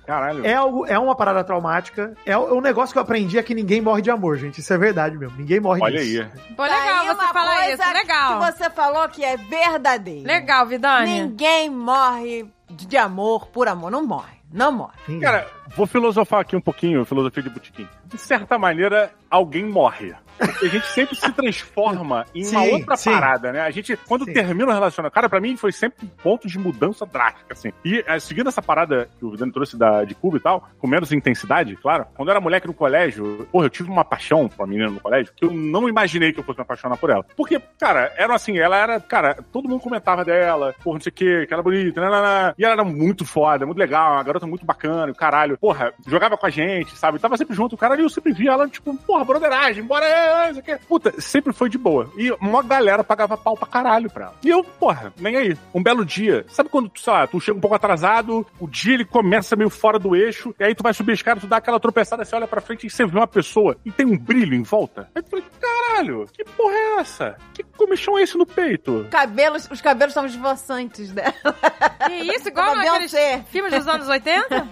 é, algo, é uma parada traumática. É o- um negócio que eu aprendi é que ninguém morre de amor, gente. Isso é verdade mesmo. Ninguém morre Olha disso. aí. Pô, legal aí você falar isso, legal. Que você falou que é verdadeiro. Legal, Vidani. Ninguém morre de amor por amor. Não morre. Não morre. Cara, vou filosofar aqui um pouquinho, filosofia de botequim. De certa maneira, alguém morre. Porque a gente sempre se transforma em uma Sim, outra sim. parada, né? A gente, quando Sim. termina o relacionamento, cara, pra mim foi sempre um ponto de mudança drástica, assim. E eh, seguindo essa parada que o Vidano trouxe da, de Cuba e tal, com menos intensidade, claro, quando eu era moleque no colégio, porra, eu tive uma paixão por uma menina no colégio que eu não imaginei que eu fosse me apaixonar por ela. Porque, cara, era assim, ela era, cara, todo mundo comentava dela, porra, não sei o quê, que ela era bonita, nanana. e ela era muito foda, muito legal, uma garota muito bacana, caralho. Porra, jogava com a gente, sabe? Tava sempre junto, o cara ali eu sempre via ela, tipo, porra, broderagem, bora, é, não sei o quê. Puta, sempre foi de boa. E uma galera pagava pau pra caralho pra ela. E eu, porra, nem aí. Um belo dia, sabe quando, tu, sei lá, tu chega um pouco atrasado, o dia ele começa meio fora do eixo, e aí tu vai subir a escada, tu dá aquela tropeçada, você olha pra frente e você vê uma pessoa e tem um brilho em volta. Aí tu fala, caralho, que porra é essa? Que comichão é esse no peito? Cabelos, os cabelos são esvoaçantes dela. Que isso, igual Como a naqueles Beyoncé. filmes dos anos 80?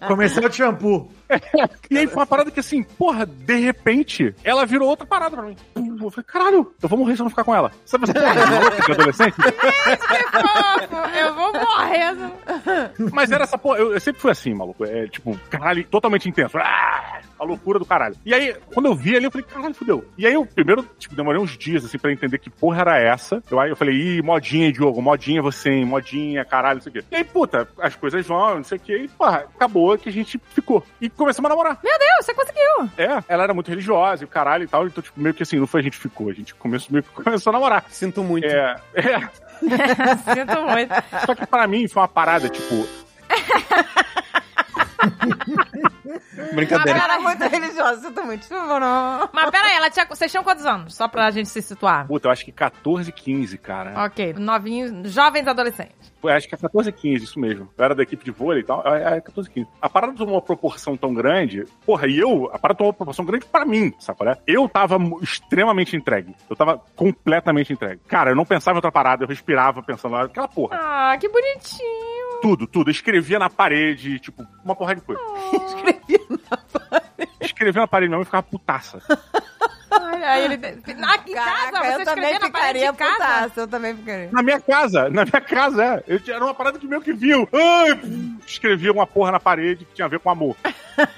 Comercial de shampoo. E aí foi uma parada que assim, porra, de repente, ela virou outra parada pra mim. Eu falei, caralho, eu vou morrer se eu não ficar com ela. Sabe essa porra de adolescente? Fofo, eu vou morrer. Mas era essa porra, eu, eu sempre fui assim, maluco. É tipo, caralho, totalmente intenso. Ah! A loucura do caralho. E aí, quando eu vi ali, eu falei, caralho, fudeu. E aí eu primeiro, tipo, demorei uns dias, assim, pra entender que porra era essa. Eu, aí eu falei, ih, modinha, Diogo, modinha você, hein, modinha, caralho, não sei o quê. E aí, puta, as coisas vão, não sei o quê, e, porra, acabou que a gente ficou. E começamos a namorar. Meu Deus, você conseguiu. É, ela era muito religiosa e o caralho e tal, então, tipo, meio que assim, não foi a gente ficou, a gente começou, meio que começou a namorar. Sinto muito. É, é. Sinto muito. Só que pra mim foi uma parada, tipo, Brincadeira. Ela era muito religiosa, sinto muito. Não. Mas pera aí, ela tinha, vocês tinham quantos anos? Só pra gente se situar. puta, eu acho que 14, 15, cara. Ok, novinhos, jovens adolescentes. Foi, acho que é 14, 15, isso mesmo. Eu era da equipe de vôlei e tal. É, é 14, 15. A parada tomou uma proporção tão grande. Porra, e eu, a parada tomou uma proporção grande pra mim, sabe qual é? Eu tava extremamente entregue. Eu tava completamente entregue. Cara, eu não pensava em outra parada, eu respirava pensando, aquela porra. Ah, que bonitinho. Tudo, tudo. Escrevia na parede, tipo, uma porra de coisa. Escrevia na parede. Escrevia na parede mesmo e ficava putaça. Aí ele. Na, em Caraca, casa, você eu também escrevia na parede ficaria de casa. putaça. Eu também ficaria. Na minha casa, na minha casa, é. Eu era uma parada que meio que viu. Ai, escrevia uma porra na parede que tinha a ver com amor.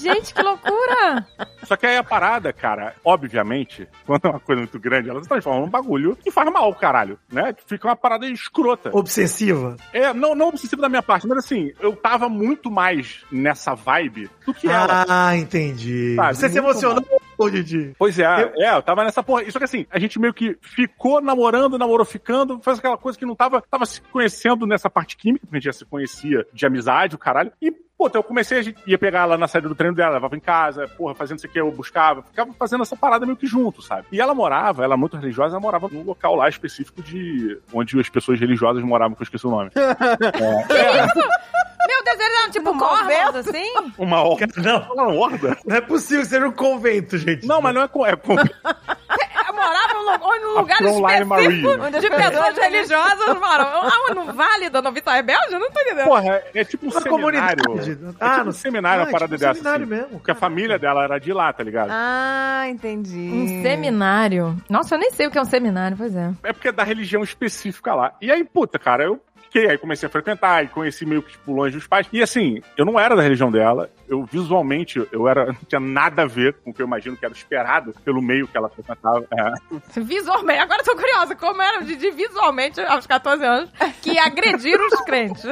Gente, que loucura! Só que aí a parada, cara, obviamente, quando é uma coisa muito grande, ela se transforma num bagulho que faz mal, caralho, né? Fica uma parada escrota. Obsessiva. É, não, não obsessivo da minha parte, mas assim, eu tava muito mais nessa vibe do que ela. Ah, entendi. Sabe, Você se muito emocionou, ô Didi? Pois é, é, eu tava nessa porra. Só que assim, a gente meio que ficou namorando, namorou ficando, fez aquela coisa que não tava, tava se conhecendo nessa parte química, porque a gente já se conhecia de amizade, o caralho. E, pô, eu comecei, a gente ia pegar ela na saída do treino dela, levava em casa, porra, fazendo isso aqui, eu buscava, ficava fazendo essa parada meio que junto, sabe? E ela morava, ela é muito religiosa, ela morava num local lá específico de onde as pessoas religiosas moravam, que eu esqueci o nome. Meu Deus, eles eram tipo convento? mormons, assim? Uma horda. Não, Uma horda? não é possível que seja um convento, gente. Não, mas não é com. É Moravam num, num lugar específico de pessoas religiosas moram. Ah, no Vale da Noviça Rebelde? Eu não tô entendendo. Porra, é tipo um Na seminário. comunidade. É Ah, tipo no um seminário, ah, uma parada tipo um dessa. seminário assim. mesmo. Porque a família dela era de lá, tá ligado? Ah, entendi. Um seminário. Nossa, eu nem sei o que é um seminário, pois é. É porque é da religião específica lá. E aí, puta, cara, eu fiquei, aí comecei a frequentar, e conheci meio que, tipo, longe dos pais. E assim, eu não era da religião dela, eu visualmente, eu era, não tinha nada a ver com o que eu imagino que era esperado pelo meio que ela frequentava. É. Visualmente. Agora eu tô curiosa. Como era o Didi visualmente, aos 14 anos, que agrediram os crentes?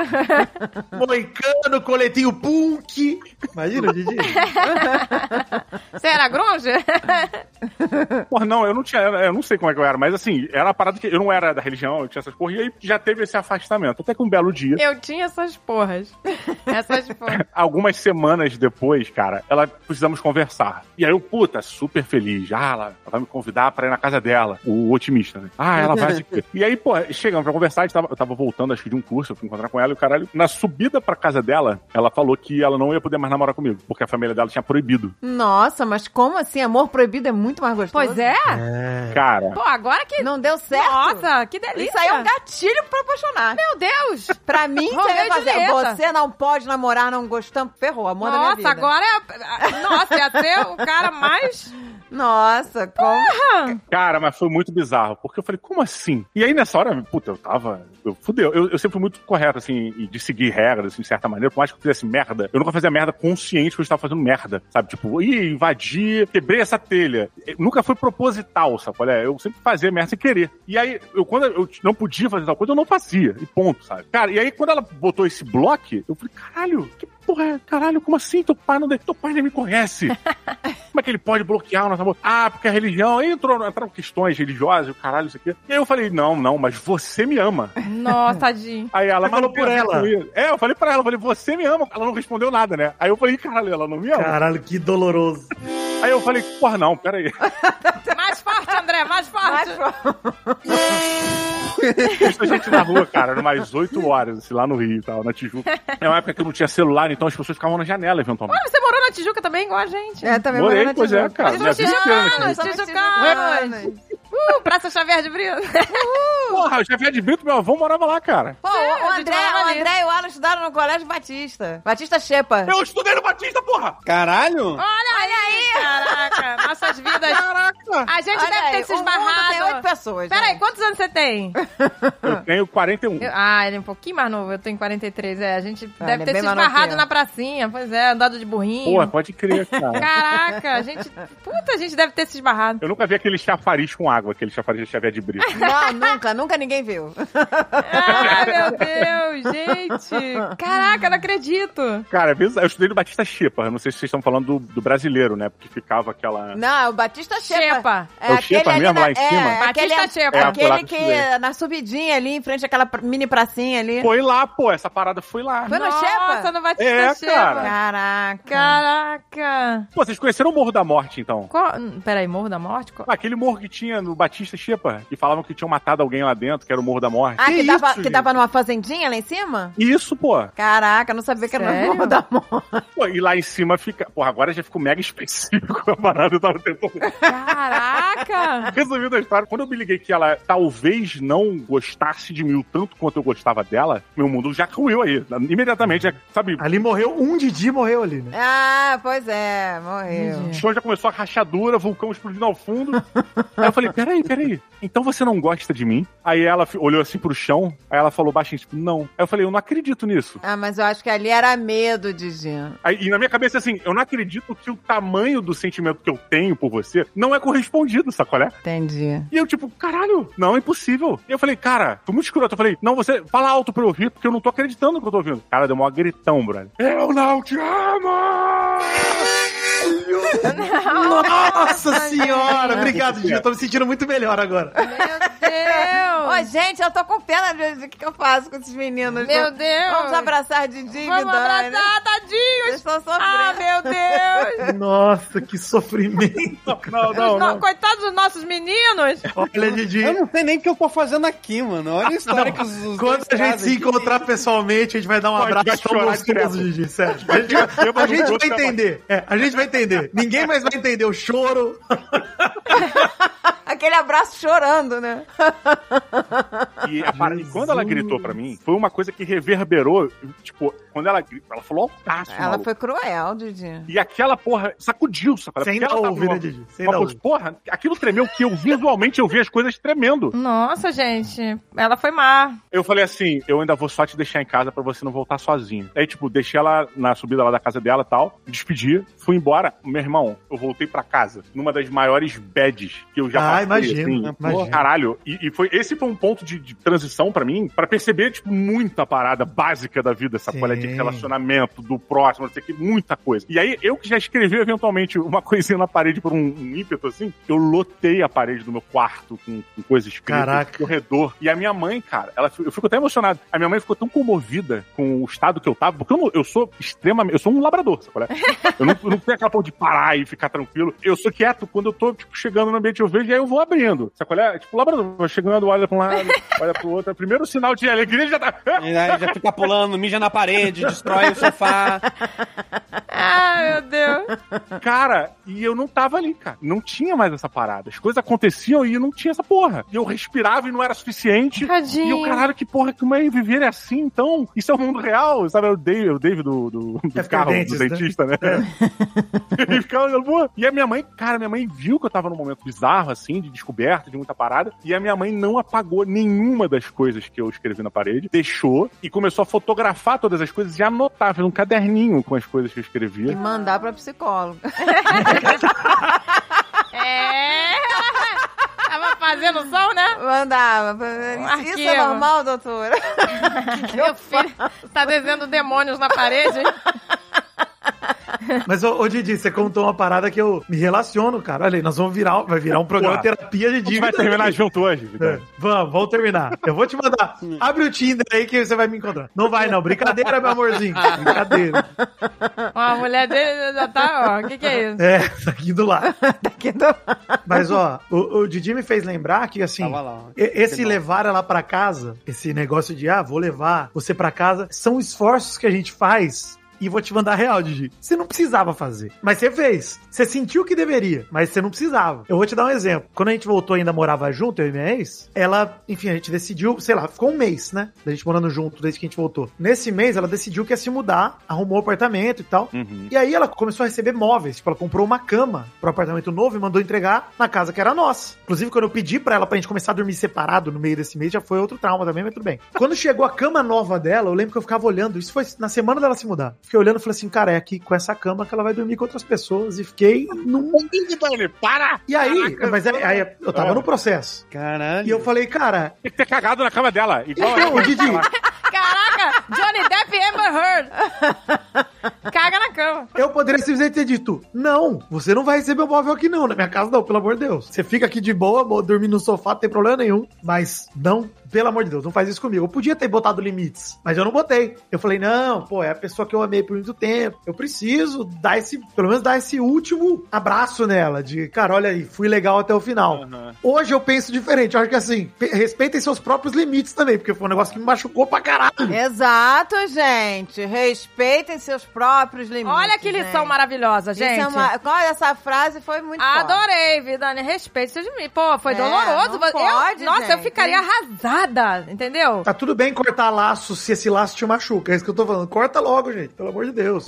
Moicano, coletinho punk. Imagina, Didi. Você era grunge? Porra, não, eu não tinha, eu não sei como é que eu era, mas assim, era uma parada que eu não era da religião, eu tinha essas porra, e aí já teve esse afastamento. Até que um belo dia, Eu tinha essas porras. Essas porras. algumas semanas depois, cara, ela precisamos conversar. E aí eu, puta, super feliz. Ah, ela, ela vai me convidar pra ir na casa dela. O otimista, né? Ah, ela vai. e aí, pô, chegamos pra conversar, gente tava, eu tava voltando, acho que de um curso, eu fui encontrar com ela e o caralho. Na subida pra casa dela, ela falou que ela não ia poder mais namorar comigo, porque a família dela tinha proibido. Nossa, mas como assim? Amor proibido é muito mais gostoso. Pois é? É. Cara, Pô, agora que. Não deu certo? Nossa, que delícia. Isso aí é um gatilho pra apaixonar. Meu Deus! Pra mim, você Romeu vai e fazer. Julieta. Você não pode namorar não gostando. Ferrou, amor da minha vida. Nossa, agora é. Nossa, ia ser o cara mais. Nossa, como. Cara, mas foi muito bizarro, porque eu falei, como assim? E aí nessa hora, puta, eu tava. Eu fudeu. Eu, eu sempre fui muito correto, assim, e de seguir regras, assim, de certa maneira. Por mais que eu fizesse merda, eu nunca fazia merda consciente que eu estava fazendo merda, sabe? Tipo, ih, invadi, quebrei essa telha. Eh, Nunca foi proposital, sabe? Olha, eu sempre fazia merda sem querer. E aí, eu, quando eu não podia fazer tal coisa, eu não fazia. E ponto, sabe? Cara, e aí quando ela botou esse bloco, eu falei, caralho, que porra? Caralho, como assim? Teu pai não, teu pai nem me conhece. Como é que ele pode bloquear o nosso amor? Ah, porque a religião. Aí entrou, entraram questões religiosas, o caralho, isso aqui. E aí eu falei, não, não, mas você me ama. Nossa, tadinho. Aí ela Você falou por ela. com isso. É, eu falei pra ela, eu falei, você me ama. Ela não respondeu nada, né? Aí eu falei, caralho, ela não me ama. Caralho, que doloroso. Aí eu falei, porra, não, peraí. Mais forte, André, mais forte. Isso a gente na rua, cara, umas 8 horas, assim, lá no Rio e tal, na Tijuca. É uma época que eu não tinha celular, então as pessoas ficavam na janela, eventualmente. Ah, você morou na Tijuca também, igual a gente. É, também Morei, morei na pois é, Tijuca. cara. Na Tijucanos, Tijuca. tijucanos. Uh, Praça Xavier de Brito. Porra, o Xavier de Brito, meu avô morava lá, cara. Pô, É, o André, o. André e o Alan estudaram no Colégio Batista. Batista Xepa. Eu estudei no Batista, porra! Caralho? Olha aí. Caraca, nossas vidas. Caraca! A gente Olha deve aí, ter se o mundo tem oito esbarrado. pessoas. Peraí, gente. quantos anos você tem? Eu tenho 41. Eu- ah, ele é um pouquinho mais novo, eu tenho 43. É, a gente Ah, deve é ter se esbarrado na pracinha, pois é, andado de burrinho. Porra, pode crer, cara. Caraca, a gente. Puta, a gente deve ter se esbarrado. Eu nunca vi aquele chafariz com água, aquele chafariz de Xavier de Brito. Não, nunca, nunca ninguém viu. Ai, meu Deus, gente. Caraca, eu não acredito. Cara, eu estudei no Batista Shepa. Não sei se vocês estão falando do, do brasileiro, né? Porque ficava aquela. Não, é o Batista Shepa. Shepa. É o ali mesmo, na- lá em cima? É, aquele, Batista Shepa. É, aquele que que na subidinha ali, em frente àquela mini pracinha ali. Foi lá, pô, essa parada foi lá. Foi no Nossa, Shepa? no Batista É, Shepa. cara. Caraca. Caraca. Pô, vocês conheceram o Morro da Morte, então? Qual... Peraí, Morro da Morte? Qual- Ah, Aquele morro que tinha no Batista Shepa, que falavam que tinham matado alguém lá dentro, que era o Morro da Morte. Ah, que, isso, tava, que tava numa fazendinha lá em cima? Isso, pô. Caraca, não sabia que era Sério? no Morro da Morte. Pô, E lá em cima fica. Porra, agora já ficou mega específico a parada. Eu tava tentando. Caraca. Resumindo a história, quando eu me liguei que ela talvez não gostasse de mim o tanto quanto eu gostava dela, meu mundo já ruiu aí. Imediatamente, já, sabe? Ali morreu, um Didi morreu ali, né? Ah, pois é, morreu. O chão já começou a rachadura, vulcão explodindo ao fundo. aí eu falei, peraí, peraí. Então você não gosta de mim? Aí ela olhou assim pro chão, aí ela falou baixinho, tipo, não. Aí eu falei, eu não acredito nisso. Ah, mas eu acho que ali era medo, Didi. Aí, e na minha cabeça, assim, eu não acredito que o tamanho do sentimento que eu tenho por você não é correspondido, sacolé? Entendi. E eu, tipo, caralho, não, é impossível. E eu falei, cara, foi muito escroto. Eu falei, não, você fala alto pra eu ouvir, porque eu não tô acreditando no que eu tô ouvindo. Cara, deu um gritão, brother. Eu não te amo! Nossa senhora! Obrigado, Didi. Eu tô me sentindo muito melhor agora. Meu Ô, Deus. gente, eu tô com pena de o que, eu faço com esses meninos. Meu Deus. Vamos abraçar Didi e Vamos Vidani. abraçar, tadinhos. Estou sofrendo. Ah, meu Deus. Nossa, que sofrimento. Não, não, não. Coitados dos nossos meninos. Olha, Didi. Eu não sei nem o que eu tô fazendo aqui, mano. Olha a história Não, que os, os quando dois a gente se encontrar pessoalmente, a gente vai dar um Pode, abraço vai tão gostoso. Didi, sério. A gente, a gente vai entender. É, a gente vai entender. Ninguém mais vai entender o choro. Aquele abraço chorando, né? E, e quando ela gritou pra mim, foi uma coisa que reverberou. Tipo, quando ela gritou, ela falou altaço, Ela maluco. foi cruel, Didi. E aquela porra sacudiu, sabe? Você ainda ouve, né, Didi? Ainda ouve. Porra, aquilo tremeu que eu visualmente eu vi as coisas tremendo. Nossa, gente. Ela foi má. Eu falei assim, eu ainda vou só te deixar em casa pra você não voltar sozinho. Aí, tipo, deixei ela na subida lá da casa dela e tal, despedi, fui embora. Meu irmão, eu voltei pra casa numa das maiores bads que eu já passei. Imagino, assim. Caralho. E, e foi, esse foi um ponto de, de transição pra mim, pra perceber, tipo, muita parada básica da vida, essa coisa de relacionamento, do próximo, não sei o que, muita coisa. E aí, eu que já escrevi eventualmente uma coisinha na parede por um, um ímpeto, assim, eu lotei a parede do meu quarto com, com coisas escritas, Caraca. corredor. E a minha mãe, cara, ela, eu fico até emocionado. A minha mãe ficou tão comovida com o estado que eu tava, porque eu, não- eu sou extremamente, eu sou um labrador, sabe é? Eu não, eu não tenho aquela porra de parar e ficar tranquilo. Eu sou quieto quando eu tô, tipo, chegando no ambiente, eu vejo e aí eu vou abrindo. Sabe qual é? Tipo, labrador, chegando, olha pra um lado, olha pro outro. Primeiro sinal de alegria já tá. E aí já fica pulando, mija na parede, destrói o sofá. Ai, meu Deus. Cara, e eu não tava ali, cara. Não tinha mais essa parada. As coisas aconteciam e eu não tinha essa porra. E eu respirava e não era suficiente. Tadinho. E eu, caralho, que porra, como é viver é assim, então? Isso é o mundo real, sabe? É o Dave, o Dave do, do, do É carro, dentes, do né? dentista, né? e ficava olhando, pô. E a minha mãe, cara, minha mãe viu que eu tava num momento bizarro, assim, de descoberta, de muita parada. E a minha mãe não apagou nenhuma das coisas que eu escrevi na parede, deixou e começou a fotografar todas as coisas e anotar, fez um caderninho com as coisas que eu E escrevia. mandar pra psicóloga. É. Tava fazendo som, né? Mandava. Isso arquivo. é normal, doutora? Meu filho tá desenhando demônios na parede. Mas, ô, ô, Didi, você contou uma parada que eu me relaciono, cara. Olha aí, nós vamos virar, vai virar um programa de terapia de A gente dívida. vai terminar aqui. junto hoje, É, Vitor. vamos, vamos terminar. Eu vou te mandar. Abre o Tinder aí que você vai me encontrar. Não vai, não. Brincadeira, meu amorzinho. Brincadeira. Ó, a mulher dele já tá, ó. O que que é isso? É, tá aqui do lado. Daqui do... Mas, ó, o, o Didi me fez lembrar que, assim, lá, esse Que bom. levar ela pra casa, esse negócio de, ah, vou levar você pra casa, são esforços que a gente faz E vou te mandar real, Didi. Você não precisava fazer. Mas você fez. Você sentiu que deveria, mas você não precisava. Eu vou te dar um exemplo. Quando a gente voltou ainda morava junto, eu e minha ex, ela, enfim, a gente decidiu, sei lá, ficou um mês, né? Da gente morando junto desde que a gente voltou. Nesse mês, ela decidiu que ia se mudar, arrumou um apartamento e tal. Uhum. E aí ela começou a receber móveis. Tipo, ela comprou uma cama pro apartamento novo e mandou entregar na casa que era nossa. Inclusive, quando eu pedi pra ela pra gente começar a dormir separado no meio desse mês, já foi outro trauma também, mas tudo bem. Quando chegou a cama nova dela, eu lembro que eu ficava olhando. Isso foi na semana dela se mudar. Fiquei olhando e falei assim, cara, é aqui com essa cama que ela vai dormir com outras pessoas. E fiquei num. Para! E aí, Caraca. mas aí, aí eu tava Ah. no processo. Caralho. E eu falei, cara, Tem que ter cagado na cama dela. Igual Então, ela. Didi. Caraca, Johnny Depp e Amber Heard. Caga na cama. Eu poderia simplesmente ter dito: Não, você não vai receber o móvel aqui, não. Na minha casa, não, pelo amor de Deus. Você fica aqui de boa, dormindo no sofá, não tem problema nenhum. Mas não, pelo amor de Deus, não faz isso comigo. Eu podia ter botado limites, mas eu não botei. Eu falei: Não, pô, é a pessoa que eu amei por muito tempo. Eu preciso dar esse, pelo menos dar esse último abraço nela. De, cara, olha aí, fui legal até o final. Uhum. Hoje eu penso diferente. Eu acho que assim, pe- respeitem seus próprios limites também, porque foi um negócio que me machucou pra caralho. Exato, gente. Respeitem seus próprios limites. Olha que lição gente. maravilhosa, Isso gente. é uma... Olha, essa frase foi muito forte. Adorei, Vidani. Respeite seus limites. Pô, foi É, doloroso. não Eu- pode, nossa, eu gente. ficaria arrasada, entendeu? Tá tudo bem cortar laço se esse laço te machuca. É isso que eu tô falando. Corta logo, gente. Pelo amor de Deus.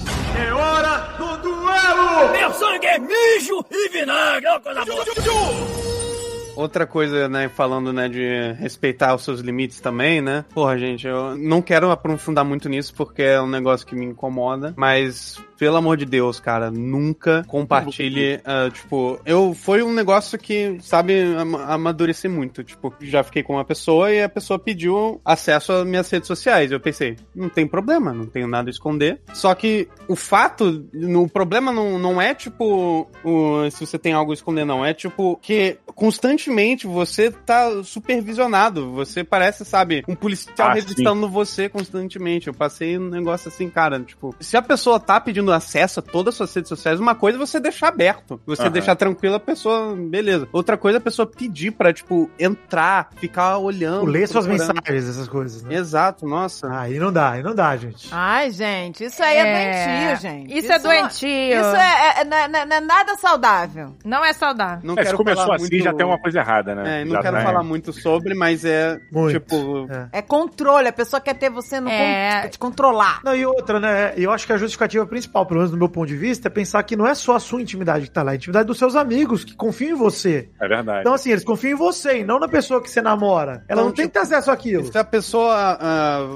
Outra coisa, né, falando, né, de respeitar os seus limites também, né? Porra, gente, eu não quero aprofundar muito nisso porque é um negócio que me incomoda, mas pelo amor de Deus, cara, nunca compartilhe, ah, tipo, eu foi um negócio que, sabe, ama- amadureci muito, tipo, já fiquei com uma pessoa e a pessoa pediu acesso às minhas redes sociais. Eu pensei, não tem problema, não tenho nada a esconder. Só que o fato, o problema não, não é tipo o, se você tem algo a esconder, não. É tipo que constantemente você tá supervisionado. Você parece, sabe, um policial Ah, registrando você constantemente. Eu passei um negócio assim, cara, tipo, se a pessoa tá pedindo acesso a todas as suas redes sociais, uma coisa é você deixar aberto. Você Aham. deixar tranquila a pessoa, beleza. Outra coisa é a pessoa pedir pra, tipo, entrar, ficar olhando. Ler suas mensagens, essas coisas, né? Exato, nossa. Aí não dá, aí não dá, gente. Ai, gente, isso aí é, doentio, gente. Isso, é não- doentio. Isso é, é- não é- não é- é nada saudável. Não é saudável. Não É, se quero começou falar assim, muito... já tem uma coisa errada, né? É, não Já quero tá- falar muito sobre, mas é, Muito. tipo... É. É controle, a pessoa quer ter você no É. con- te controlar. Não, e outra, né? Eu acho que a justificativa principal, pelo menos do meu ponto de vista, é pensar que não é só a sua intimidade que tá lá, é a intimidade dos seus amigos que confiam em você. É verdade. Então, assim, eles confiam em você e não na pessoa que você namora. Ela Então, não tem que ter acesso àquilo. Se a pessoa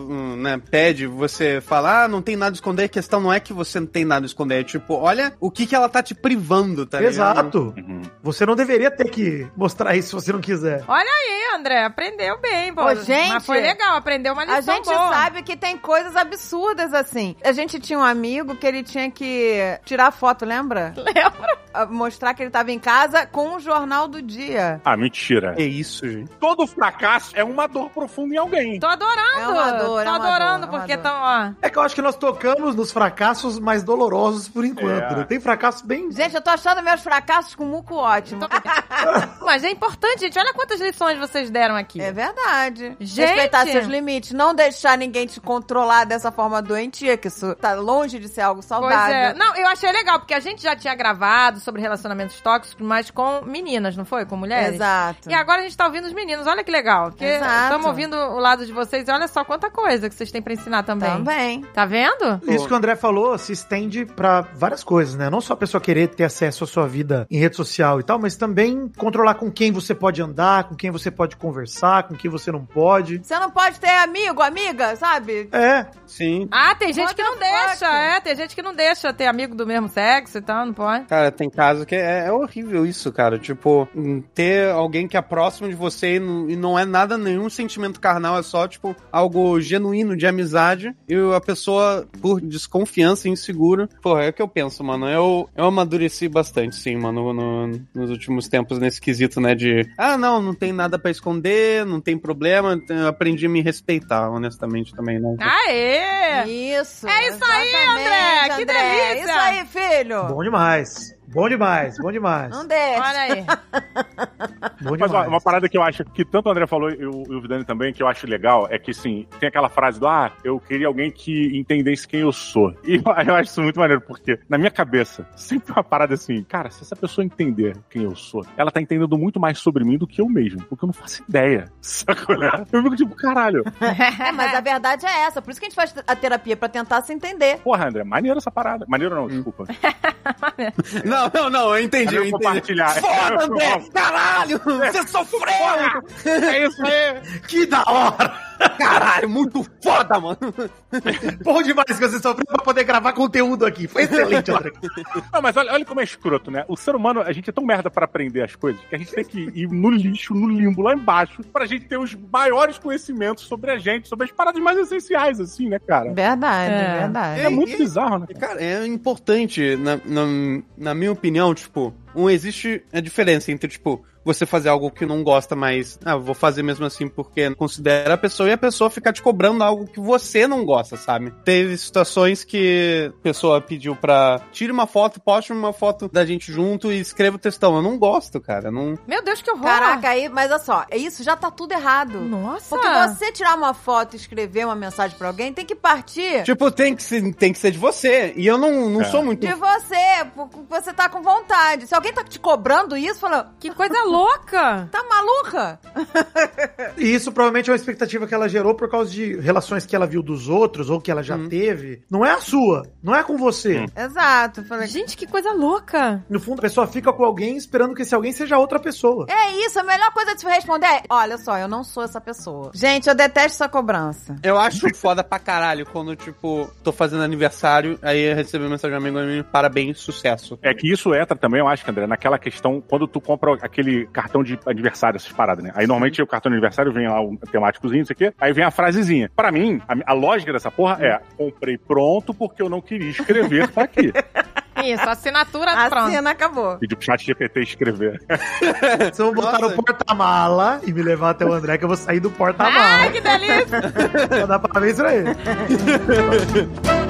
hum, né, pede, você fala, ah, não tem nada a esconder, a questão não é que você não tem nada a esconder, é tipo, olha o que, que ela tá te privando, tá ligado? Exato. Uhum. Você não deveria ter que mostrar isso se você não quiser. Olha aí, André, aprendeu bem, pô. Ô, gente, Mas foi legal, aprendeu uma lição A gente boa. sabe que tem coisas absurdas assim. A gente tinha um amigo que ele tinha que tirar foto, lembra? Lembra? Mostrar que ele tava em casa com o jornal do dia. Ah, mentira. É isso, gente. Todo fracasso é uma dor profunda em alguém. Tô adorando. É uma dor, Tô é uma adorando, dor, é porque dor. tão, ó. É que eu acho que nós tocamos nos fracassos mais dolorosos por enquanto. É. né? Tem fracassos bem. Gente, eu tô achando meus fracassos com muco ótimo. Mas é importante, gente. Olha quantas lições vocês deram aqui. É verdade. Gente! Respeitar seus limites, não deixar ninguém te controlar dessa forma doentia, que isso tá longe de ser algo Pois saudável. é. Não, eu achei legal, porque a gente já tinha gravado sobre relacionamentos tóxicos, mas com meninas, não foi? Com mulheres? Exato. E agora a gente tá ouvindo os meninos, olha que legal. Porque Exato. estamos ouvindo o lado de vocês e olha só quanta coisa que vocês têm pra ensinar também. Também. Tá vendo? Isso que o André falou se estende pra várias coisas, né? Não só a pessoa querer ter acesso à sua vida em rede social e tal, mas também controlar com quem você pode andar, com quem você pode conversar, com quem você não pode. Você não pode ter amigo, amiga, sabe? É, Sim. Ah, tem gente What que não deixa, fuck? é. Tem gente que não deixa ter amigo do mesmo sexo e tal, não pode. Cara, tem caso que é, é horrível isso, cara. Tipo, ter alguém que é próximo de você e não, e não é nada, nenhum sentimento carnal, é só, tipo, algo genuíno de amizade. E a pessoa, por desconfiança e insegura. Porra, é o que eu penso, mano. Eu, eu amadureci bastante, sim, mano, no- nos últimos tempos nesse quesito, né? De, ah, não, não tem nada pra esconder, não tem problema. Eu aprendi a me respeitar, honestamente, também, né? Aê! Isso. É isso aí, exatamente, André, que delícia. Isso aí, filho. bom demais. Bom demais, bom demais. Não deixa. Olha aí. Bom Mas ó, demais. uma parada que eu acho que tanto o André falou e o, e o Vidani também, que eu acho legal, é que sim, tem aquela frase do ah, eu queria alguém que entendesse quem eu sou. E eu, eu acho isso muito maneiro, porque na minha cabeça, sempre uma parada assim, cara, se essa pessoa entender quem eu sou, ela tá entendendo muito mais sobre mim do que eu mesmo, porque eu não faço ideia. Sacou, né? Eu fico tipo, caralho. É, mas a verdade é essa. Por isso que a gente faz a terapia, pra tentar se entender. Porra, André, maneiro essa parada. Maneiro não, desculpa. Não, não, não, eu entendi, eu entendi. compartilhar. Foda, André! Caralho! Você sofreu! É isso aí. Que da hora! Caralho, muito foda, mano! Bom demais que você sofreu pra poder gravar conteúdo aqui. Foi excelente, André. Não, mas olha, olha como é escroto, né? O ser humano, a gente é tão merda pra aprender as coisas que a gente tem que ir no lixo, no limbo, lá embaixo, pra gente ter os maiores conhecimentos sobre a gente, sobre as paradas mais essenciais, assim, né, cara? Verdade, É. verdade. É muito e- bizarro, né? E, Cara, é importante, na, na, na minha opinião, tipo, um, existe a diferença entre, tipo, você fazer algo que não gosta, mas, ah, vou fazer mesmo assim porque considera a pessoa, e a pessoa ficar te cobrando algo que você não gosta, sabe? Teve situações que a pessoa pediu pra tire uma foto, poste uma foto da gente junto e escreva o textão. Eu não gosto, cara. Não... Meu Deus, que horror. Caraca, aí, mas olha só, é isso já tá tudo errado. Nossa. Porque você tirar uma foto e escrever uma mensagem pra alguém tem que partir Tipo, tem que ser, tem que ser de você. E eu não, não É. sou muito. de você, porque você tá com vontade. Se alguém tá te cobrando isso, falando, Que coisa louca. tá maluca? E isso provavelmente é uma expectativa que ela gerou por causa de relações que ela viu dos outros ou que ela já teve. Não é a sua, não é com você. Hum. Exato. Falei, Gente, que coisa louca. No fundo, a pessoa fica com alguém esperando que esse alguém seja outra pessoa. é isso, a melhor coisa de se responder é, olha só, eu não sou essa pessoa. Gente, eu detesto essa cobrança. Eu acho foda pra caralho quando, tipo, tô fazendo aniversário, aí eu recebo uma mensagem de um amigo meu, parabéns, sucesso. É que isso entra também, eu acho, André, naquela questão, quando tu compra aquele cartão de aniversário, essas paradas, né? Aí normalmente o cartão de aniversário vem lá um temáticozinho, não sei o quê, aí vem a frasezinha. Pra mim, a, a lógica dessa porra é, comprei pronto porque eu não queria escrever, tá aqui. Isso, assinatura A pronto. cena acabou. Pedi pro chat GPT escrever. Se eu botar Nossa. no porta-mala e me levar até o André, que eu vou sair do Ai, porta-mala. que delícia. Vou dar parabéns pra ele.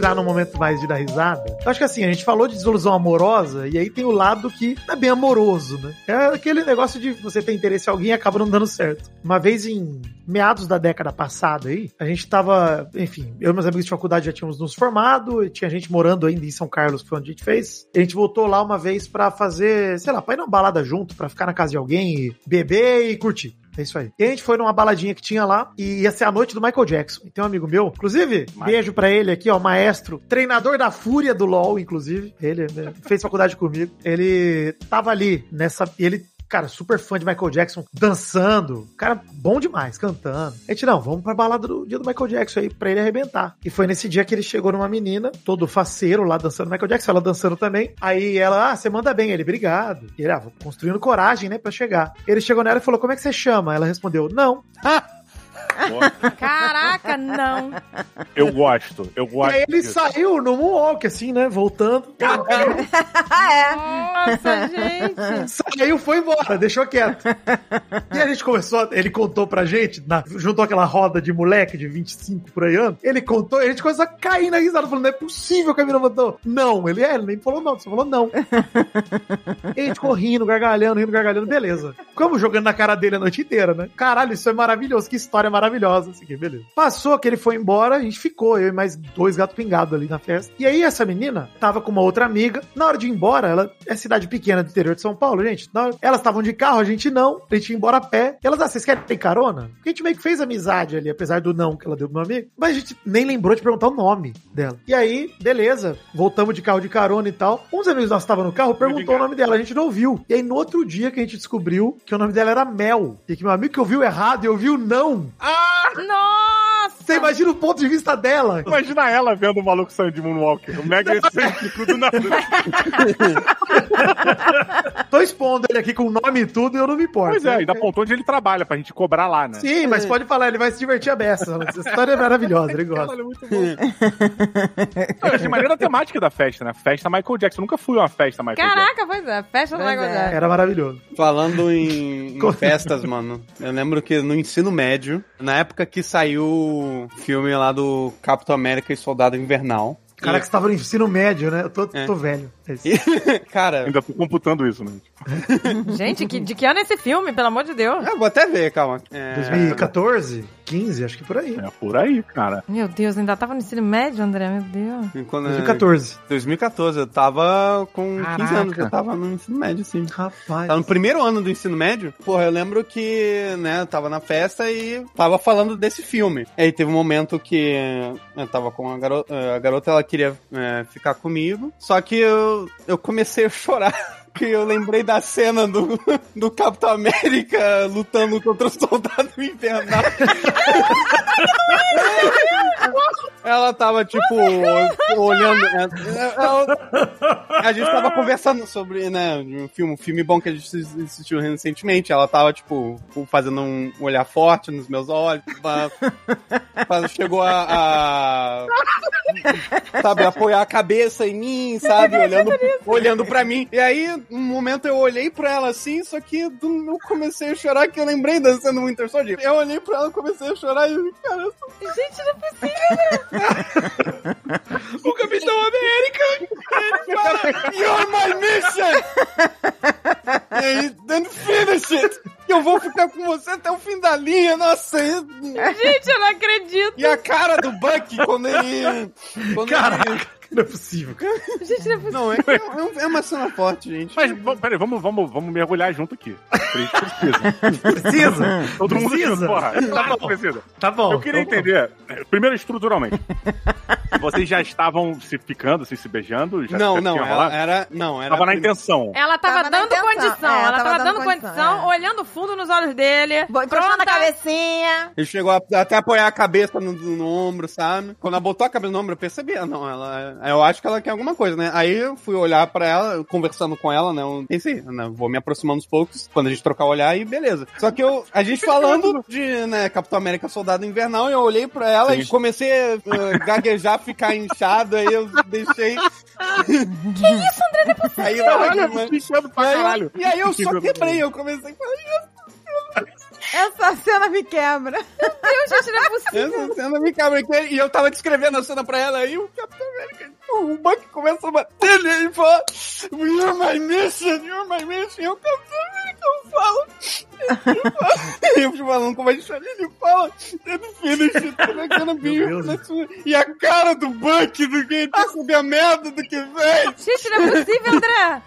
entrar num momento mais de dar risada. Eu acho que assim, a gente falou de desilusão amorosa, e aí tem o lado que é bem amoroso, né? É aquele negócio de você ter interesse em alguém e acaba não dando certo. Uma vez em meados da década passada aí, a gente tava, enfim, eu e meus amigos de faculdade já tínhamos nos formado, tinha gente morando ainda em São Carlos, que foi onde a gente fez. A gente voltou lá uma vez pra fazer, sei lá, pra ir numa balada junto, pra ficar na casa de alguém e beber e curtir. É isso aí. E a gente foi numa baladinha que tinha lá e ia ser a noite do Michael Jackson. E tem um amigo meu, inclusive, beijo pra ele aqui, ó, maestro, treinador da Fúria do LoL, inclusive. Ele né, fez faculdade comigo. Ele tava ali nessa. Ele cara, super fã de Michael Jackson, dançando. Cara, bom demais, cantando. A gente, não, vamos pra balada do dia do Michael Jackson aí, pra ele arrebentar. E foi nesse dia que ele chegou numa menina, todo faceiro lá dançando Michael Jackson, ela dançando também. Aí ela, ah, você manda bem. Ele, obrigado. E ele, ah, construindo coragem, né, pra chegar. Ele chegou nela e falou, como é que você chama? Ela respondeu, não. Caraca, não. Eu gosto, eu E gosto. aí ele disso. saiu no moonwalk, assim, né, voltando. Ah, é. Nossa, gente. Saiu, foi embora, deixou quieto. E a gente começou, ele contou pra gente, na, juntou aquela roda de moleque de 25 por aí anos, ele contou e a gente começou a cair na risada, falando, não é possível que a mina mandou. Não, ele é, ele nem falou não, você falou não. e a gente ficou rindo, gargalhando, rindo, gargalhando, beleza. Ficamos jogando na cara dele a noite inteira, né? Caralho, isso é maravilhoso, que história maravilhosa, assim, que beleza. Passou que ele foi embora, a gente ficou, eu e mais dois gatos pingados ali na festa. E aí essa menina tava com uma outra amiga, na hora de ir embora, ela é cidade pequena do interior de São Paulo, gente. Hora- elas estavam de carro, a gente não, a gente ia embora a pé. E elas, ah, vocês querem ter carona? Porque a gente meio que fez amizade ali, apesar do não que ela deu pro meu amigo. Mas a gente nem lembrou de perguntar o nome dela. E aí, beleza, voltamos de carro de carona e tal. Um dos amigos nossos estavam no carro, perguntou o nome dela, a gente não ouviu. E aí, no outro dia que a gente descobriu que o nome dela era Mel. E que meu amigo que ouviu errado e ouviu não. Nossa. Você imagina o ponto de vista dela. Imagina ela vendo o maluco saindo de Moonwalker, o mega excêntrico do nada. Dois expondo ele aqui com o nome e tudo, eu não me importo. Pois é, ainda apontou onde ele trabalha pra gente cobrar lá, né? Sim, mas pode falar, ele vai se divertir a beça. Essa história é maravilhosa, ele gosta. Caralho, muito bom. Eu achei maneira a temática da festa, né? Festa Michael Jackson. Eu nunca fui a uma festa Michael Jackson. Caraca, pois é. Festa do Michael é. Jackson. Era maravilhoso. Falando em, em festas, mano, eu lembro que no ensino médio, na época que saiu o filme lá do Capitão América e Soldado Invernal. Cara que estava no ensino médio, né? Eu tô, É. tô velho. É cara, Ainda tô computando isso, né? Gente, que, de que ano é esse filme? Pelo amor de Deus. eu vou até ver, calma. É, 2014, 15, acho que por aí. É por aí, cara. Meu Deus, ainda tava no ensino médio, André? Meu Deus. quando- 2014. 2014, eu tava com 15 Caraca. anos, eu tava no ensino médio, sim. Rapaz. Tava no primeiro ano do ensino médio, porra, eu lembro que, né, eu tava na festa e tava falando desse filme. Aí teve um momento que eu tava com a garota, a garota ela queria é, ficar comigo, só que eu, eu comecei a chorar. Que eu lembrei da cena do, do Capitão América lutando contra o soldado invernal. Ela tava, tipo, olhando. é, ela- a gente tava conversando sobre, né, um filme, um filme bom que a gente assistiu recentemente. Ela tava, tipo, fazendo um olhar forte nos meus olhos. pra- chegou a, a- Sabe, apoiar a cabeça em mim, sabe? Olhando, olhando pra mim. E aí, um momento eu olhei pra ela assim, só que eu comecei a chorar, que eu lembrei da cena do Winter Soldier. Eu olhei pra ela, comecei a chorar e eu, cara, eu sou Gente, não é possível. o Capitão América! Ele fala, You're my mission! E aí, then finish it! Eu vou ficar com você até o fim da linha, nossa! Gente, eu não acredito. e a cara do Bucky quando ele. Quando Caraca, ele- não é possível. Gente, não é possível. Não, é, é, um- é uma cena forte, gente. Mas, peraí, vamos, vamos, vamos mergulhar junto aqui. A gente precisa. Precisa? Todo mundo Precisa? junto, porra. Tá que bom. precisa. Tá bom. Eu queria tá bom. entender, primeiro estruturalmente. Vocês já estavam se ficando, assim, se beijando? Já, não, já não, ela era. Não, era. Tava na intenção. Ela tava, Tava dando condição. É, ela tava, dando condição, condição, é. olhando fundo nos olhos dele. Encostando na cabecinha. Ele chegou a, até apoiar a cabeça no, no ombro, sabe? Quando ela botou a cabeça no ombro, eu percebi, ah, não, ela. Eu acho que ela quer alguma coisa, né? Aí eu fui olhar pra ela, conversando com ela, né? Eu pensei, né? Vou me aproximando aos poucos, quando a gente trocar o olhar e beleza. Só que eu, a gente falando de, né, Capitão América Soldado Invernal, eu olhei pra ela Sim. e comecei a uh, gaguejar, ficar inchado, aí eu deixei. que isso, André? Não é possível. Aí, tô enchendo pra E aí, caralho. eu, e aí eu só quebrei, eu comecei a falar, Essa cena me quebra. Deus, gente, não é possível. Essa cena me aqui. E eu tava descrevendo a cena pra ela aí, o Capitão o Buck começa a bater nele e fala You're my mission, you're my mission. E Capitão América eu falo. Fala- Eu fui falando com mais chorar, ele fala Ele finish como eu? Meu Deus. E a cara do Buck, do que ele percebeu a merda do que fez. Gente, não é possível, André.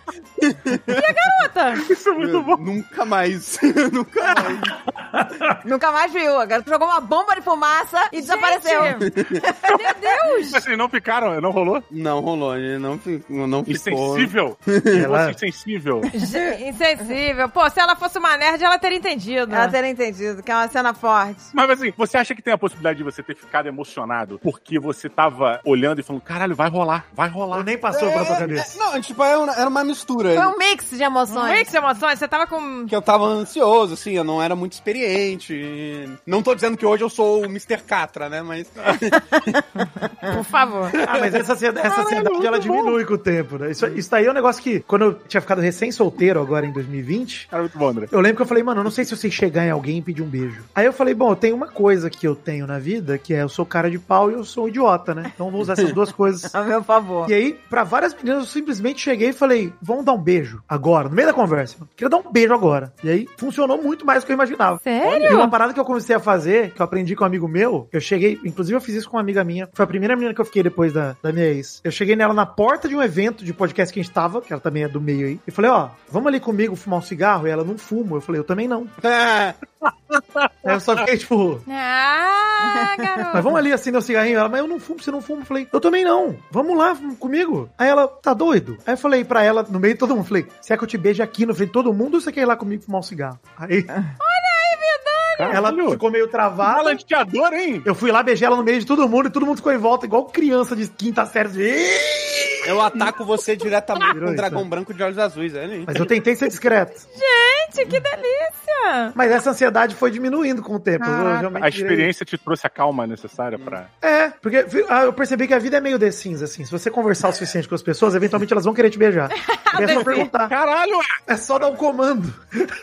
E a garota? Isso é muito bom. Nunca mais, nunca mais. Nunca mais viu. Agora jogou uma bomba de fumaça e desapareceu. Gente, Meu Deus. Mas assim, não ficaram, não rolou? Não rolou, ele não, não ficou. Insensível. Ela- insensível. Insensível. Pô, se ela fosse uma nerd, ela teria entendido. Ela teria entendido que é uma cena forte. Mas assim, você acha que tem a possibilidade de você ter ficado emocionado porque você tava olhando e falando, caralho, vai rolar, vai rolar. Ou nem passou pela tua cabeça. É, não, tipo, era uma, era uma mistura. Foi um mix de Um emoções. mix de emoções. Você tava com... que eu tava ansioso, assim, eu não era muito experiente. Não tô dizendo que hoje eu sou o Mr. Catra, né? Mas. Por favor. Ah, mas essa, ansiedade- essa ansiedade ela diminui com o tempo, né? Isso, isso daí é um negócio que, quando eu tinha ficado recém-solteiro agora em 2020, Cara, muito bom, André. eu lembro que eu falei, mano, eu não sei se eu sei chegar em alguém e pedir um beijo. Aí eu falei, bom, eu tenho uma coisa que eu tenho na vida, que é eu sou cara de pau e eu sou idiota, né? Então vou usar essas duas coisas. A meu favor. E aí, pra várias meninas, eu simplesmente cheguei e falei, vamos dar um beijo agora, no meio da conversa. Eu queria dar um beijo agora. E aí, funcionou muito mais do que eu imaginava. Sério? E uma parada que eu comecei a fazer, que eu aprendi com um amigo meu, eu cheguei, inclusive eu fiz isso com uma amiga minha, foi a primeira menina que eu fiquei depois da, da minha ex. Eu cheguei nela na porta de um evento de podcast que a gente tava, que ela também é do meio aí, e falei, ó, vamos ali comigo fumar um cigarro? E ela não fumo. Eu falei, eu também não. Aí eu só fiquei tipo, Ah, mas garoto. vamos ali acender o cigarrinho. Ela, mas eu não fumo, você não fuma. Eu falei, eu também não. Vamos lá comigo. Aí ela, tá doido? Aí eu falei pra ela, no meio de todo mundo, falei, você quer que eu te beije aqui no frente de todo mundo ou você quer ir lá comigo fumar um cigarro? Aí ela Caralho. ficou meio travada. Galanteador, hein? Eu fui lá, beijei ela no meio de todo mundo e todo mundo ficou em volta, igual criança de quinta série. Eu ataco você diretamente com um dragão né? branco de olhos azuis, é. Mas eu tentei ser discreto. Gente, que delícia! Mas essa ansiedade foi diminuindo com o tempo. A experiência te trouxe a calma necessária pra. É, porque ah, eu percebi que a vida é meio The Sims, assim. Se você conversar o suficiente com as pessoas, eventualmente elas vão querer te beijar. É só perguntar. Caralho! É só dar um comando.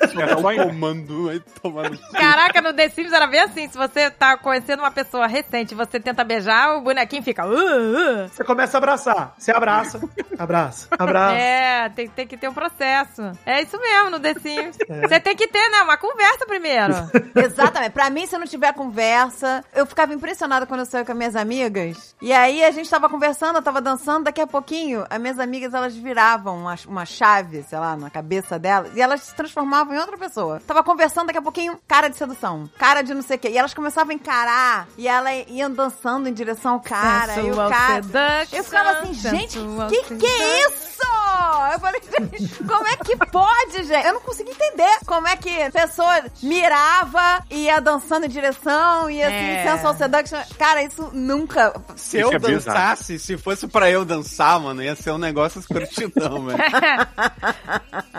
É só em- Comando, aí tomando. Caraca, no The Sims era bem assim. Se você tá conhecendo uma pessoa recente e você tenta beijar, o bonequinho fica. "Uh, uh". Você começa a abraçar. Você abraça, abraça, abraça. É, tem, tem que ter um processo. É isso mesmo no The Sims. É. Você tem que ter, né? Uma conversa primeiro. Exatamente. Pra mim, se não tiver conversa, eu ficava impressionada quando eu saía com as minhas amigas. E aí a gente tava conversando, eu tava dançando, daqui a pouquinho, as minhas amigas elas viravam uma, uma chave, sei lá, na cabeça delas, e elas se transformavam em outra pessoa. Tava conversando, daqui a pouquinho, cara de sedução, cara de não sei o quê. E elas começavam a encarar, e ela iam dançando em direção ao cara, e o Sensual cara. seduction, Eu ficava assim, gente, sensual que que é isso? Eu falei, gente, como é que pode, gente? Eu não consegui entender como é que a pessoa mirava e ia dançando em direção, e assim, É. sensual seduction. Cara, isso nunca. Se eu é bizarro. dançasse, se fosse pra eu dançar, mano, ia ser um negócio escrotidão, velho.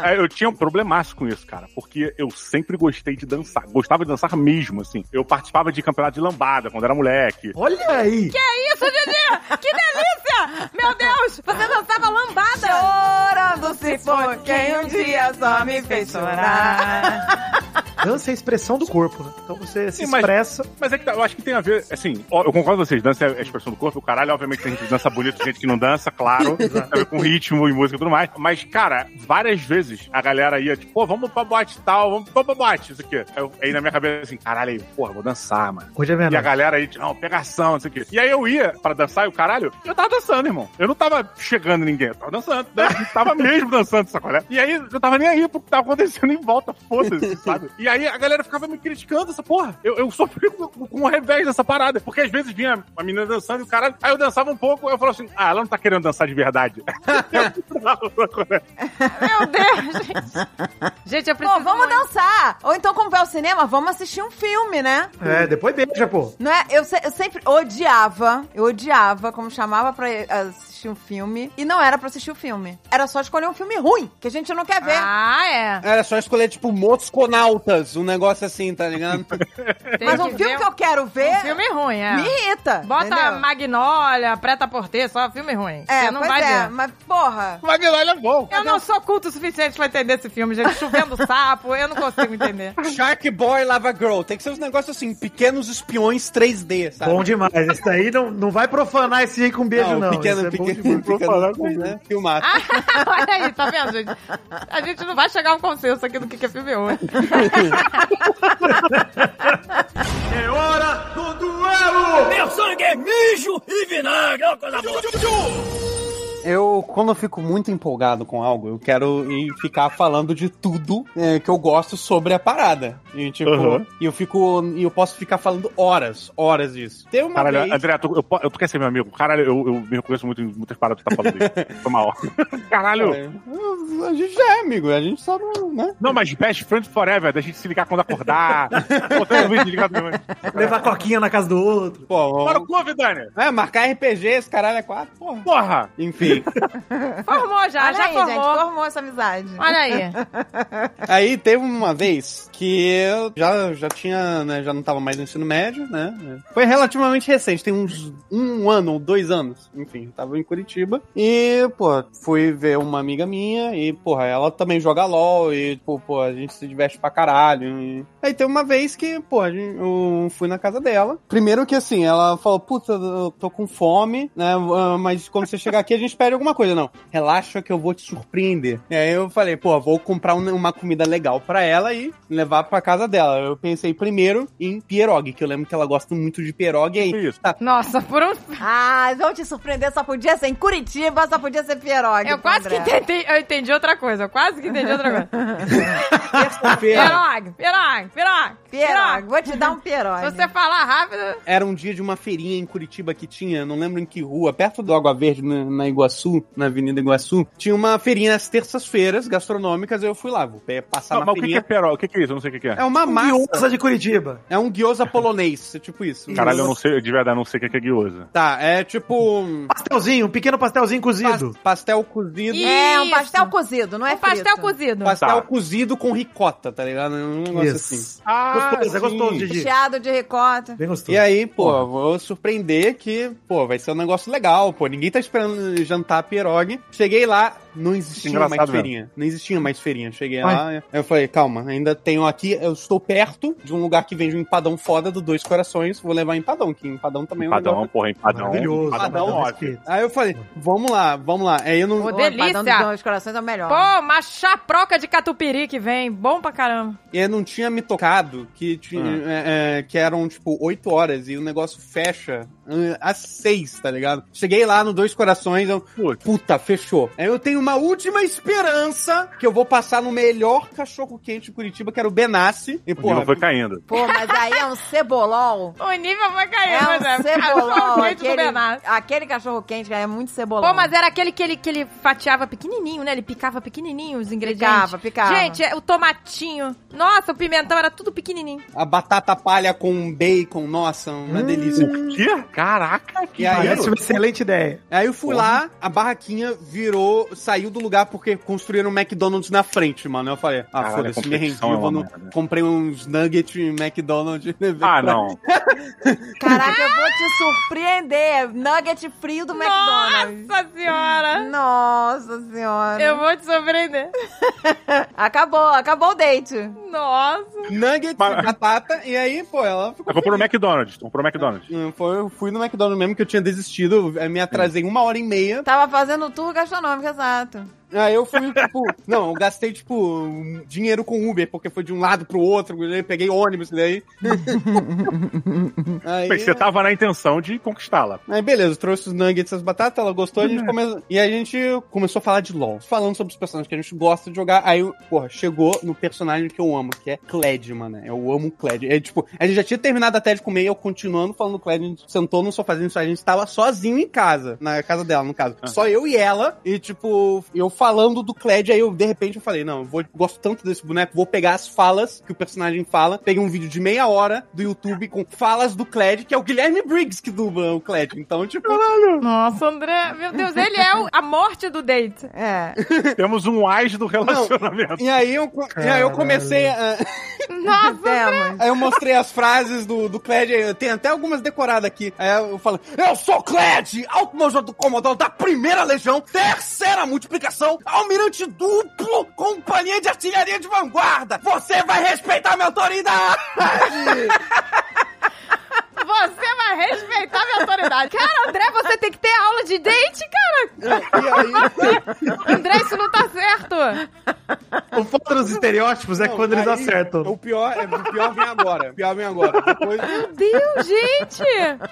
É, Eu tinha um problemaço com isso, cara, porque eu sempre gostei de dançar. Gostava de dançar mesmo, assim. Eu participava de campeonato de lambada quando era moleque. Olha aí. Isso, Didi! Que delícia! Meu Deus! Você dançava lambada! Chorando se for quem um dia só me fez chorar. Dança é a expressão do corpo, né? Então você se Sim, mas- expressa. Mas é que tá, eu acho que tem a ver, assim, ó, eu concordo com vocês, dança é a expressão do corpo, o caralho, obviamente tem gente que dança bonito, gente que não dança, claro, tem a ver com ritmo e música e tudo mais. Mas, cara, várias vezes a galera ia, tipo, pô, vamos pra boate e tal, vamos pra boate, isso aqui. Aí na minha cabeça, assim, caralho, aí, porra, vou dançar, mano. Hoje é E a verdade. galera aí, não, pegação, não sei o quê. E aí eu ia pra dançar e o caralho, eu tava dançando, irmão. Eu não tava chegando ninguém, eu tava dançando. Né? Eu tava mesmo dançando, sacolé? E aí eu tava nem aí pro que tava acontecendo em volta, foda-se, sabe? E aí a galera ficava me criticando essa porra. Eu, eu sofri com, com o revés dessa parada. Porque às vezes vinha uma menina dançando e o caralho, aí eu dançava um pouco, eu falava assim, ah, ela não tá querendo dançar de verdade. Meu Deus, gente. Gente, eu preciso. Pô, vamos muito. dançar. Ou então, como vai ao cinema, vamos assistir um filme, né? É, depois beija, pô. Não é? Eu, se- eu sempre odiava, eu odiava como chamava pra assistir um filme e não era pra assistir o filme. Era só escolher um filme ruim, que a gente não quer ver. Ah, é. Era só escolher, tipo, Mosconautas, um negócio assim, tá ligado? Mas um filme que eu quero ver Um filme ruim, é. me irrita. Bota entendeu? Magnólia, Preta por ter, só filme ruim. É, Você não pois vai é, ver. mas porra. Magnólia é bom. Eu não sou culto o suficiente pra entender esse filme, gente. Chovendo sapo, eu não consigo entender. Shark Boy Lava Girl. Tem que ser uns negócios assim, pequenos espiões 3D, sabe? Bom demais. Esse daí não, não vai profanar esse aí com beijo, não. pequeno, Esse é pequeno, pequeno, pequeno, né? Filmar. Olha aí, tá vendo, gente? A gente não vai chegar a um consenso aqui do que é filme ruim. Eu, quando eu fico muito empolgado com algo, eu quero ir ficar falando de tudo é, que eu gosto sobre a parada. E, tipo, Uhum. e eu fico. E eu posso ficar falando horas, horas disso. Tem uma Caralho, vez. André, tu, eu, eu- tu quer ser meu amigo? Caralho, eu, eu me reconheço muito em muitas paradas que tu tá falando aí. Foi mal. Caralho. É, A gente já é amigo, a gente só não, né? Não, mas best friend forever, da gente se ligar quando acordar. Botando o vídeo ligado. Levar coquinha na casa do outro. Pô, Para o cu, Vidani. é, marcar RPG, esse caralho é quatro, porra. Porra. Enfim. Formou já, Olha já aí, formou. gente, formou essa amizade. Olha aí. Aí teve uma vez que eu já, já tinha, né, já não tava mais no ensino médio, né? Foi relativamente recente, tem uns um ano ou dois anos. Enfim, eu tava em Curitiba. E, pô, fui ver uma amiga minha e, porra, ela também joga LOL e, pô, pô, a gente se diverte pra caralho. E... Aí teve uma vez que, pô, a gente- eu fui na casa dela. Primeiro que assim, ela falou, puta, eu tô com fome, né? Mas quando você chegar aqui, a gente pede alguma coisa. Não, relaxa que eu vou te surpreender. E aí eu falei, pô, vou comprar um- uma comida legal pra ela e levar pra casa dela. Eu pensei primeiro em pierogi, que eu lembro que ela gosta muito de pierogi. Aí, Isso. tá, Nossa, por um. Ah, vão te surpreender, só podia ser em Curitiba, só podia ser Pierogi. Eu quase que André. entendi, eu entendi outra coisa. Eu quase que entendi outra coisa. Pirogue, pirogue, pirogue. Pierogi, vou te dar um pierogi. Se você falar rápido... era um dia de uma feirinha em Curitiba que tinha, não lembro em que rua, perto do Água Verde, na, na Iguaçu, na Avenida Iguaçu, tinha uma feirinha às terças-feiras gastronômicas, eu fui lá, vou passar Não, na mas o que é feirinha. perol? O que é isso? Eu não sei o que é. É uma massa. Massa de Curitiba. É um gyoza polonês, é tipo isso. Caralho, eu não sei, de verdade, eu não sei o que é guiosa. Tá, é tipo um Pastelzinho, um pequeno pastelzinho pas- cozido. pastel cozido. Ih, É, um Isso. pastel cozido, não é Um pastel cozido. Pastel Tá. cozido com ricota, tá ligado? Um negócio assim. Isso. Ah, gostoso, é gostoso, Didi. Recheado de ricota. Bem gostoso. E aí, pô, Porra. vou surpreender que, pô, vai ser um negócio legal, pô. Ninguém tá esperando jantar pierogi. Cheguei lá, não existia Engraçado mais mesmo. feirinha. Não existia mais feirinha. Cheguei Ai. lá, aí eu falei, calma, ainda tenho aqui, eu estou perto de um lugar que vende um empadão foda do Dois Corações, vou levar empadão, que empadão também é um Empadão, porra, empadão. Maravilhoso. Empadão, Empadão, respeito. Aí eu falei, vamos lá, vamos lá. Aí eu não... Pô, delícia. empadão dos dois corações é o melhor. Pô, uma chaproca de catupiry que vem. Bom pra caramba. E eu não tinha me tocado que, tinha, Ah. é, é, que eram, tipo, 8 horas e o negócio fecha é, às 6, tá ligado? Cheguei lá no Dois Corações, eu, puta, fechou. Aí eu tenho uma última esperança que eu vou passar no melhor cachorro quente de Curitiba, que era o Benassi. E, O nível porra, foi caindo. Pô, mas aí é um cebolol. O nível vai cair, É um cebolol. Cachorro-quente do Aquele, Benassi. aquele cachorro quente que é muito cebolol. Pô, mas era aquele que ele, que ele fatiava pequenininho, né? Ele picava pequenininho os ingredientes. Picava, picava. Gente, é, o tomatinho. Nossa, o pimentão era tudo pequenininho. a batata palha com bacon, nossa, uma delícia. O quê? Caraca, que E aí, Parece uma excelente ideia. Aí eu fui lá, a barraquinha virou, saiu do lugar porque construíram um McDonald's na frente, mano. Eu falei, ah, foda-se, me rendi, competição é eu vou no- comprei uns nuggets McDonald's. Ah, não. Caraca, eu vou te surpreender. Nugget frio do McDonald's. Nossa senhora! Nossa senhora. Eu vou te surpreender. Acabou, acabou o date. Nossa. Nuggets, Mas- batata, e aí, pô, ela ficou Eu comprou no McDonald's. Comprou no McDonald's. Hum, Foi, eu fui no McDonald's mesmo que eu tinha desistido, eu me atrasei uma hora e meia. Tava fazendo o tour gastronômico, exato. Aí eu fui, tipo, não, eu gastei, tipo, dinheiro com Uber, porque foi de um lado pro outro, eu peguei ônibus daí. aí, Mas Você tava na intenção de conquistá-la. aí, beleza, trouxe os nuggets, as batatas, ela gostou, a gente começou, e a gente começou a falar de LoL, falando sobre os personagens que a gente gosta de jogar. Aí, porra, chegou no personagem que eu amo, que é Kled, mano. Eu amo o Kled. É tipo, a gente já tinha terminado até de comer, eu continuando falando do Kled, a gente sentou no sofazinho, a gente tava sozinho em casa, na casa dela, no caso. Só eu e ela, e tipo, eu falando do Kled, aí eu, de repente, eu falei, não, eu vou, gosto tanto desse boneco, vou pegar as falas que o personagem fala. Peguei um vídeo de meia hora do YouTube com falas do Kled, que é o Guilherme Briggs que dubla o Kled. Então, tipo, Nossa, André. Meu Deus, ele é o- a morte do date. É. Temos um AIS do relacionamento. E aí eu, e aí eu comecei a. Nossa, Temos. Aí eu mostrei as frases do, do Cled, tenho até algumas decoradas aqui. Aí eu falo, eu sou Cled, alto major do comandante da primeira legião, terceira multiplicação, almirante duplo, companhia de artilharia de vanguarda. Você vai respeitar minha autoridade! você respeitar minha autoridade. Cara, André, você tem que ter aula de date, cara. e aí... André, isso não tá certo. O foda dos estereótipos é quando eles acertam. O pior, é- o pior vem agora. O pior vem agora. Depois Meu Deus, gente.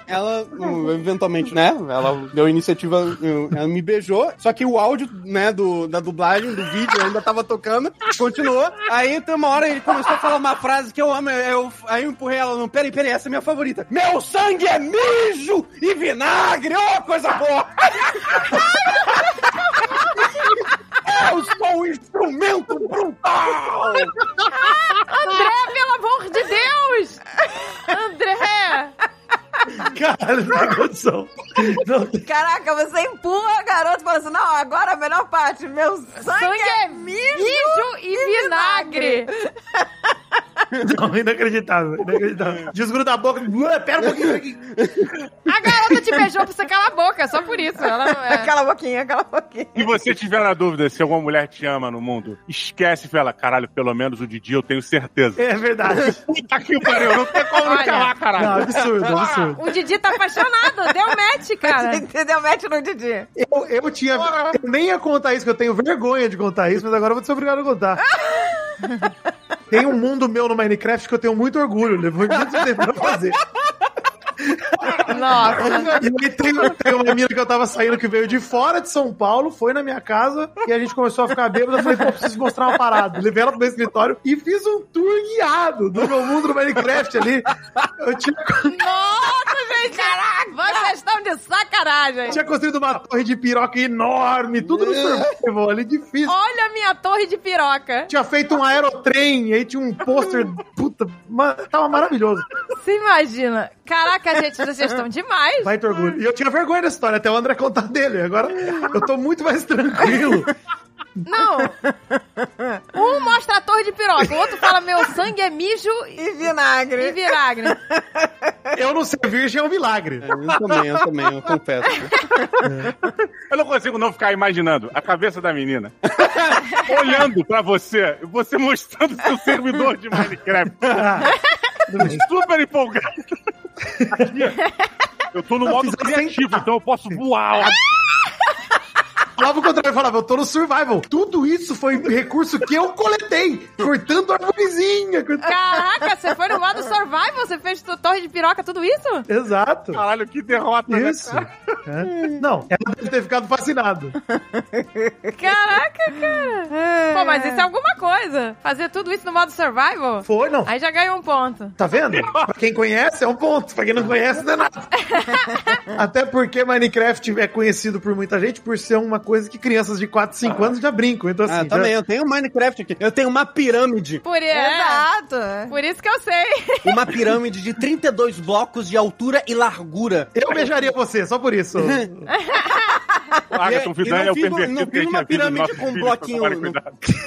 ela, eventualmente, né? Ela deu iniciativa, ela me beijou. Só que o áudio, né, do, da dublagem, do vídeo, ainda tava tocando. Continuou. Aí tem uma hora ele começou a falar uma frase que eu amo. Eu, aí eu empurrei ela. Não, peraí, peraí, essa é minha favorita. Meu sangue é mijo e vinagre! Ô, coisa boa! Eu sou um instrumento brutal! André, pelo amor de Deus. André. Caralho, não tem condição. Não tem- Caraca, você empurra a garota e fala assim: não, agora a melhor parte. Meu sangue, Sangue é é mijo e vinagre. Não, inacreditável, inacreditável. Desgruda a boca. Pera um pouquinho aqui. A garota te beijou pra você calar a boca, só por isso. Ela não é. Aquela boquinha, aquela boquinha. Se você tiver na dúvida se alguma mulher te ama no mundo, esquece e fala, caralho, pelo menos o Didi eu tenho certeza. É verdade. Puta que pariu, não tem como não Olha. calar, Não, caralho. absurdo, O Didi tá apaixonado, deu match, cara. Entendeu? Mete no Didi. Eu, eu tinha. Eu nem ia contar isso, que eu tenho vergonha de contar isso, mas agora eu vou ser obrigado a contar. Tem um mundo meu no Minecraft que eu tenho muito orgulho, levou muito tempo pra fazer. Nossa. E aí tem, tem uma menina que eu tava saindo que veio de fora de São Paulo, foi na minha casa e a gente começou a ficar bêbado. Eu falei, pô, preciso mostrar uma parada. Levei ela pro meu escritório e fiz um tour guiado do meu mundo no Minecraft ali. Eu tinha, Nossa, gente. Caraca. Vocês estão de sacanagem. tinha construído uma torre de piroca enorme, tudo no survival ali, difícil. Olha a minha torre de piroca. Tinha feito um aerotrem, aí tinha um pôster, puta, tava maravilhoso. Você imagina? Caraca, gente, vocês estão demais. Vai ter orgulho. E eu tinha vergonha dessa história, até o André contar dele. Agora eu tô muito mais tranquilo. Não. Um mostra a torre de piroca, o outro fala meu sangue é mijo e vinagre. e vinagre. Eu não ser virgem é um milagre. É, Eu também, eu também, eu confesso. Eu não consigo não ficar imaginando a cabeça da menina olhando pra você, você mostrando seu servidor de Minecraft. Super empolgado. Aqui, eu tô no modo assim. criativo, então eu posso voar. Falava o contrário, falava, eu tô no survival. Tudo isso foi recurso que eu coletei, cortando arvorezinha. cort- Caraca, você foi no modo survival? Você fez torre de piroca, tudo isso? Exato. Caralho, que derrota, né? Isso. É. Não, ela deve ter ficado fascinado. Caraca, cara. Pô, mas isso é alguma coisa. Fazer tudo isso no modo survival? Foi, não. Aí já ganhou um ponto. Tá vendo? Pra quem conhece, é um ponto. Pra quem não conhece, não é nada. Até porque Minecraft é conhecido por muita gente por ser uma coisa que crianças de 4, 5 anos já brincam. Então, assim, Ah, já- também, eu tenho Minecraft aqui. Eu tenho uma pirâmide. Por, é, Exato. por isso que eu sei. Uma pirâmide de 32 blocos de altura e largura. eu beijaria você, só por isso. O Agaton E- Vidal é o pervertido não que a fiz uma pirâmide com um bloquinho. Não,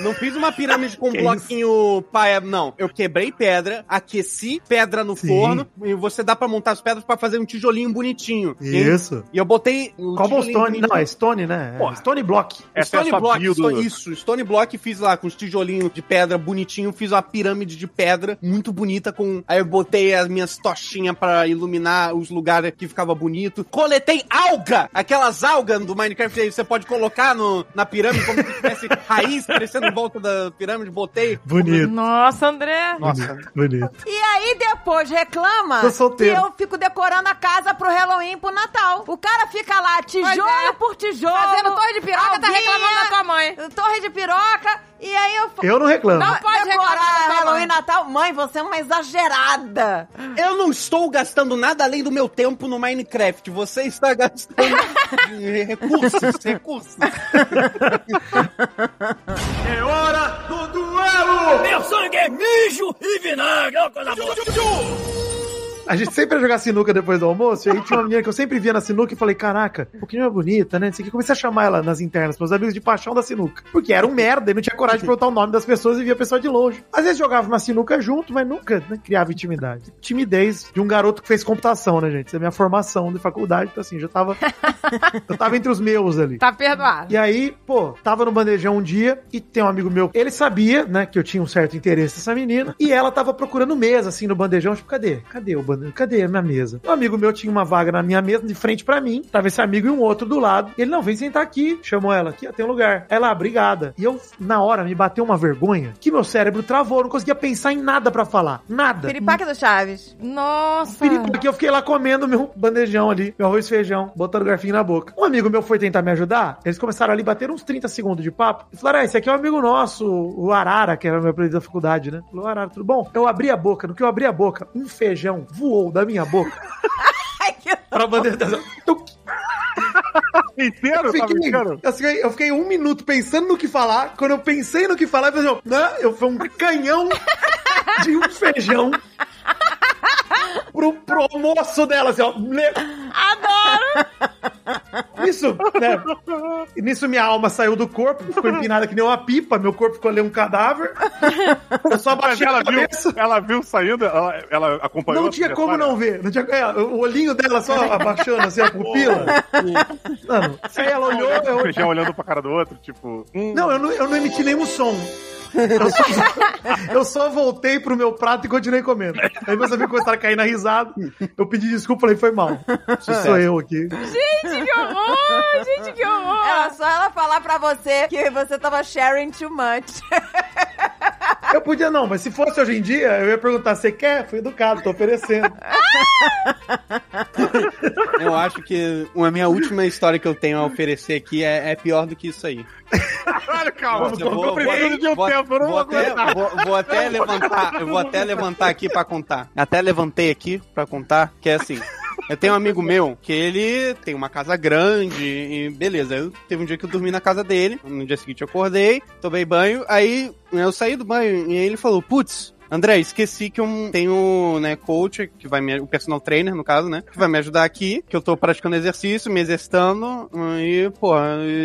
não fiz uma pirâmide com um bloquinho paia, não. Eu quebrei pedra, aqueci pedra no Sim. forno e você dá pra montar as pedras pra fazer um tijolinho bonitinho. Isso. E eu botei o Cobblestone, não, é Stone, né? É Porra. Stone Block. Essa é Stone sua Block. Stone- isso, Stone Block fiz lá com os tijolinhos de pedra bonitinho, fiz uma pirâmide de pedra muito bonita com aí eu botei as minhas tochinhas pra iluminar os lugares que ficava bonito. Coletei alga, aquelas algas do Minecraft aí você pode colocar no, na pirâmide como se tivesse raiz crescendo em volta da pirâmide, botei. Bonito. Nossa, André. Nossa, Bonito. E aí depois reclama Tô que eu fico decorando a casa pro Halloween pro Natal. O cara fica lá, tijolo é. por tijolo. Fazendo torre de piroca, tá reclamando da tua mãe. Torre de piroca. E aí eu... Eu não reclamo. Não pode reclamar tua Halloween mãe. e Natal. Mãe, você é uma exagerada. eu não estou gastando nada além do meu tempo no Minecraft. Você está gastando recursos, recursos. A gente sempre ia jogar sinuca depois do almoço, e aí tinha uma menina que eu sempre via na sinuca e falei, caraca, um pouquinho mais bonita, né? Que. Comecei a chamar ela nas internas, meus amigos de paixão da sinuca. Porque era um merda e não tinha coragem de perguntar o nome das pessoas e via a pessoa de longe. Às vezes jogava uma sinuca junto, mas nunca né, criava intimidade. Timidez de um garoto que fez computação, né, gente? Isso é minha formação de faculdade, então assim, já tava. eu tava entre os meus ali. Tá perdoado. E aí, pô, tava no bandejão um dia e tem um amigo meu, ele sabia, né, que eu tinha um certo interesse nessa menina, e ela tava procurando mesa, assim, no bandejão, tipo, cadê? Cadê o bandejão? Cadê a minha mesa? Um amigo meu tinha uma vaga na minha mesa, de frente pra mim, tava esse amigo e um outro do lado, ele, não, vem sentar aqui, chamou ela, aqui, ó, tem um lugar. Ela, ah, obrigada. E eu, na hora, me bateu uma vergonha, que meu cérebro travou, não conseguia pensar em nada pra falar, nada. Piripaque do Chaves. Nossa. Porque eu fiquei lá comendo meu bandejão ali, meu arroz e feijão, botando o garfinho na boca. Um amigo meu foi tentar me ajudar, eles começaram ali a bater uns 30 segundos de papo, e falaram, ah, esse aqui é um amigo nosso, o Arara, que era meu apelido da faculdade, né? Falou, Arara, tudo bom? Eu abri a boca, no que eu abri a boca, um feijão voou da minha boca pra bandeja. Tuc. Inteiro, Eu tá fiquei, brincando? eu, fiquei, eu fiquei um minuto pensando no que falar, quando eu pensei no que falar, eu falei, né? eu fui um canhão de um feijão pro, pro almoço dela, assim, ó. Adoro. Nisso, né? E Nisso minha alma saiu do corpo, ficou empinada que nem uma pipa, meu corpo ficou ali um cadáver. Eu só bati ela a viu, ela viu saindo, ela, ela acompanhou. Não tinha como não ver. Não tinha, é, o olhinho dela só abaixando assim a pupila. Mano, aí ela olhou, O eu, feijão olhando pra cara do outro, tipo. hum, Não, eu não, eu não emiti nenhum som. Eu só, eu só voltei pro meu prato e continuei comendo. Aí meus amigos começaram a cair na risada. Eu pedi desculpa, falei, foi mal. Sou eu aqui. Gente, que horror. Gente, que horror. Era só ela falar pra você que você tava sharing too much. Eu podia não, mas se fosse hoje em dia, eu ia perguntar, você quer? Fui educado, tô oferecendo. Eu acho que a minha última história que eu tenho a oferecer aqui é, é pior do que isso aí. Caralho, calma. Eu vou- eu preciso de um vou- tempo, eu não vou vou aguentar. até, vou, vou até levantar, eu vou até levantar aqui pra contar. Até levantei aqui pra contar, que é assim. Eu tenho um amigo meu que ele tem uma casa grande e beleza. Eu teve um dia que eu dormi na casa dele. No dia seguinte eu acordei, tomei banho, aí eu saí do banho e ele falou: "Putz, André, esqueci que eu tenho, né, coach, que vai me, o personal trainer, no caso, né, que vai me ajudar aqui, que eu tô praticando exercício, me exercitando, e, pô,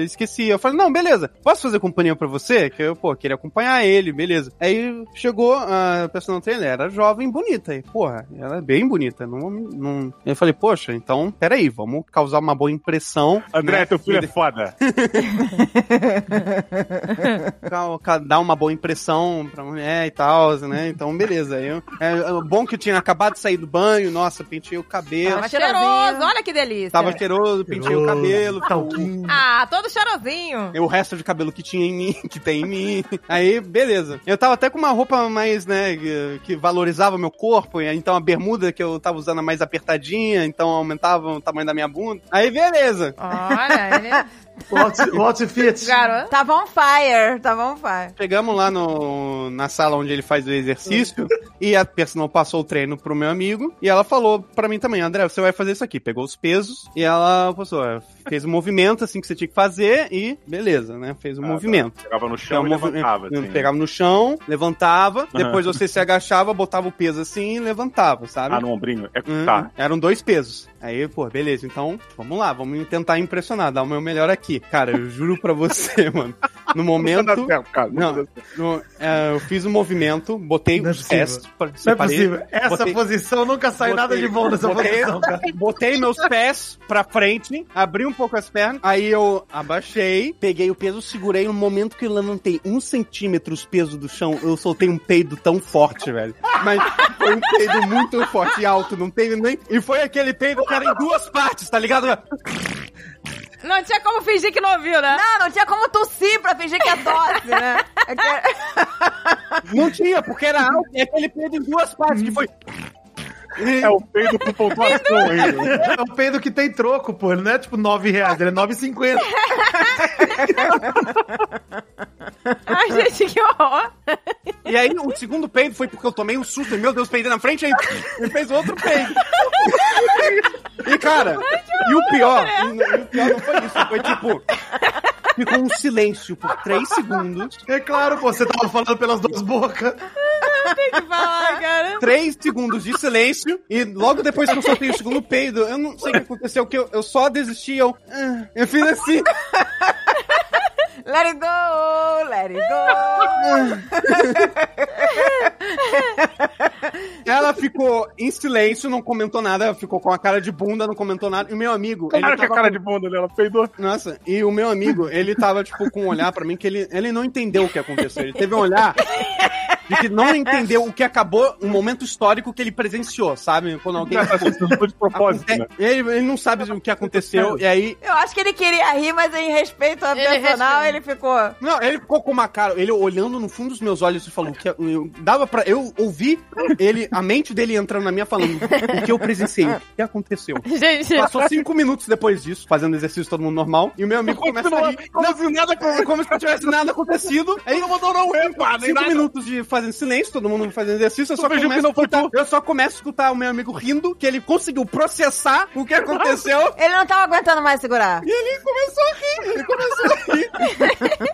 esqueci. Eu falei, não, beleza, posso fazer companhia pra você? Que eu, pô, queria acompanhar ele, beleza. Aí chegou a personal trainer, era jovem, bonita, e, porra, ela é bem bonita, não, não... Eu falei, poxa, então, peraí, vamos causar uma boa impressão. André, né, teu filho é foda. dar uma boa impressão pra mulher e tal, né? Então, beleza. Eu, é, é bom que eu tinha acabado de sair do banho, nossa, pentei o cabelo. Tava Cheiroso, olha que delícia. Tava cheiroso, pentei o cabelo. Talquinho. Ah, todo cheirosinho. O resto de cabelo que tinha em mim, que tem em mim. Aí, beleza. Eu tava até com uma roupa mais, né, que, valorizava meu corpo. e Então a bermuda que eu tava usando mais apertadinha, então aumentava o tamanho da minha bunda. Aí, beleza. Olha, ele... O outfit- o outfit. Garoto. Tava on fire, tava on fire. Chegamos lá no, na sala onde ele faz o exercício e a personal passou o treino pro meu amigo e ela falou pra mim também, André, você vai fazer isso aqui. Pegou os pesos e ela passou, fez o movimento assim que você tinha que fazer e beleza, né? Fez o movimento. Pegava no chão e Então, movi- levantava. assim. Pegava no chão, levantava, Aham. depois você se agachava, botava o peso assim e levantava, sabe? Ah, no ombrinho. É, Hum, Tá. Eram dois pesos. Aí, pô, beleza. Então, vamos lá, vamos tentar impressionar, dar o meu melhor aqui. Cara, eu juro pra você, mano. No Não momento. dá certo, cara. Não, no- é, eu fiz o movimento, botei Não é os possível. pés, pa- Não é possível. Essa botei- posição nunca sai nada botei- de bom nessa botei- posição, cara. Botei meus pés pra frente, abri um pouco as pernas, aí eu abaixei, peguei o peso, segurei. No momento que eu levantei um centímetro os pesos do chão, eu soltei um peido tão forte, velho. Mas foi um peido muito forte e alto, não teve nem. E foi aquele peido, cara, em duas partes, tá ligado? Não tinha como fingir que não ouviu, né? Não, não tinha como tossir pra fingir que é tosse, né? É que- Não tinha, porque era alto. E aquele peido em duas partes, que foi. É o peido com pontuação ainda. É um peido que tem troco, pô. Ele não é tipo 9 reais, ele é 9,50. Ai, gente, que horror. E aí, o segundo peido foi porque eu tomei um susto. E, meu Deus, peidei na frente, aí ele fez outro peido. E, cara, e o pior, e o pior não foi isso, foi tipo... Ficou um silêncio por três segundos. É claro, pô, você tava falando pelas duas bocas. Tem que falar, cara. Três segundos de silêncio. E logo depois que eu soltei o segundo peido, eu não sei o que aconteceu, que eu, eu só desisti, eu... ah, Eu fiz assim... Let it go, let it go. Ela ficou em silêncio, não comentou nada, ficou com a cara de bunda, não comentou nada. E o meu amigo... ele Cara, que a cara com- de bunda dela peidou. Nossa, e o meu amigo, ele tava, tipo, com um olhar pra mim que ele, ele não entendeu o que aconteceu. Ele teve um olhar de que não entendeu o que acabou, um momento histórico que ele presenciou, sabe? Quando alguém. De propósito, né? Ele, ele não sabe o que aconteceu, e aí. Eu acho que ele queria rir, mas em respeito ao Ele personal, respeita. ele ficou. Não, ele ficou com uma cara, ele olhando no fundo dos meus olhos e falou que eu, dava para eu ouvi ele, a mente dele entrando na minha falando o que eu presenciei, o que aconteceu. Gente, Passou cinco minutos depois disso, fazendo exercício todo mundo normal, e o meu amigo começa a rir. Como se nada, como se não tivesse nada acontecido. Aí não mandou não erro, pá, Cinco minutos de fazendo silêncio, todo mundo fazendo exercício, eu só, começo que não escutar, eu só começo a escutar o meu amigo rindo, que ele conseguiu processar o que aconteceu. Ele não tava aguentando mais segurar. E ele começou a rir, ele começou a rir.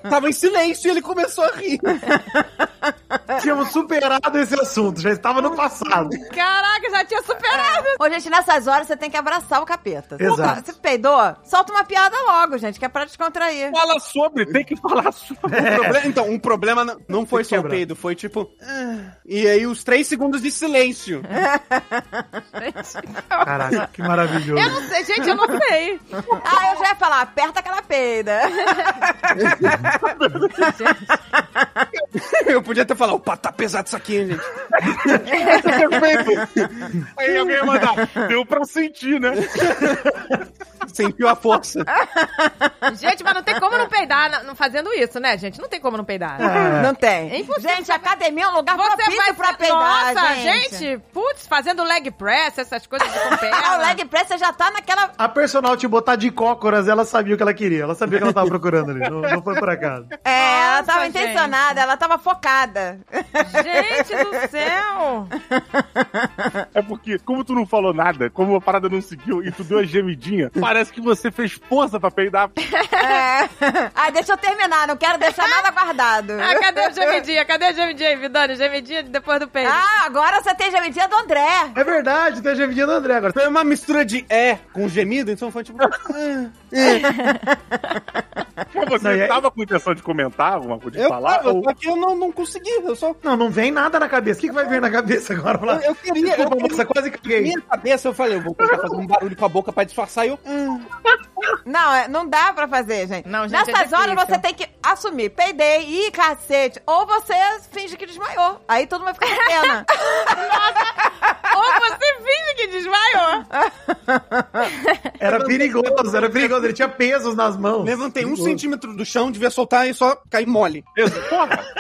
Tava em silêncio e ele começou a rir. Tínhamos superado esse assunto, já estava no passado. caraca, já tinha superado. Ô, gente, nessas horas você tem que abraçar o capeta. Exato. Você peidou? Solta uma piada logo, gente, que é pra descontrair. Fala sobre, tem que falar sobre. O proble- Então, um problema não- foi só o peido, foi tipo. "Ah", E aí os três segundos de silêncio. Caraca, que maravilhoso. Eu não sei, gente, eu não sei. Ah, eu já ia falar, aperta aquela peida. Eu podia ter falado, opa, tá pesado isso aqui, gente. Perfeito. Aí alguém ia mandar, deu pra sentir, né? sentiu a força. Gente, mas não tem como não peidar não fazendo isso, né, gente? Não tem como não peidar. É. Não tem. É. Gente, academia um lugar Você propício vai pra peidar, Nossa, gente. gente, putz, fazendo leg press, essas coisas de perna. Ah, o leg press já tá naquela... A personal te botar de cócoras, ela sabia o que ela queria. Ela sabia o que ela tava procurando ali. Não, não foi por acaso. É, ela Nossa, tava gente. intencionada, ela tava focada. Gente do céu! É porque, como tu não falou nada, como a parada não seguiu e tu deu a gemidinha, parece que você fez força pra peidar. É. Ah, deixa eu terminar, não quero deixar nada guardado. Ah, cadê o gemidinha? Cadê o gemidinha aí, Vidani? Gemidinha depois do peido. Ah, agora você tem gemidinha do André. É verdade, tem gemidinha do André agora. Foi uma mistura de é com gemido, então foi tipo. ah, Mas você Não, e aí- tava com intenção de comentar alguma coisa, de Eu falar? tava, ou- só que eu não, não consegui. Eu só. Não, não vem nada na cabeça. O que, que vai vir na cabeça agora? Falar, Eu, eu queria. Eu Desculpa, queria moça, quase na caguei. minha cabeça eu falei, eu vou fazer um barulho com a boca pra disfarçar e eu. "Ah". Não, é- não dá pra fazer, gente. Não, gente, é Nessas horas difícil. você tem que assumir. Peidei, ih, cacete. Ou você finge que desmaiou. Aí todo mundo fica com pena. Ou você finge que desmaiou. Era perigoso, era perigoso. Ele tinha pesos nas mãos. Levantei um centímetro do chão, devia soltar e só cair mole. Porra!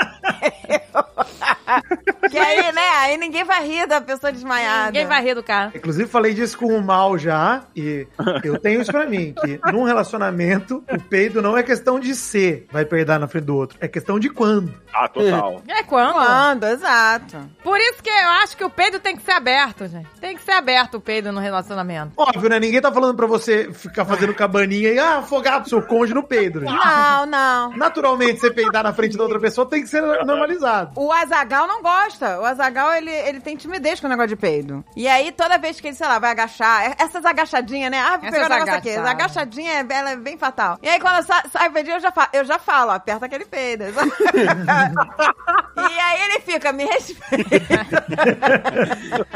que aí, né? Aí ninguém vai rir da pessoa desmaiada. Ninguém vai rir do cara. Inclusive, falei disso com o Mal já, e eu tenho isso pra mim, que num relacionamento, o peido não é questão de ser, vai peidar na frente do outro, é questão de quando. Ah, total. É quando? Quando, exato. Por isso que eu acho que o peido tem que ser aberto, gente. Tem que ser aberto o peido no relacionamento. Óbvio, né? Ninguém tá falando pra você ficar fazendo cabaninha e ah, afogar seu cônjuge no peido. Não, não. Naturalmente, você peidar na frente da outra pessoa tem que ser normalizado. O Azagal não gosta. O Azagal, ele, ele tem timidez com o negócio de peido. E aí, toda vez que ele, sei lá, vai agachar, é- essas agachadinhas, né? Ah, vou Essas pegar o negócio aqui. agachadas. Essa agachadinha, é- ela é bem fatal. E aí, quando sa- sai o peidinho, eu já falo, eu já falo, aperta aquele peido. e aí ele fica, me respeita.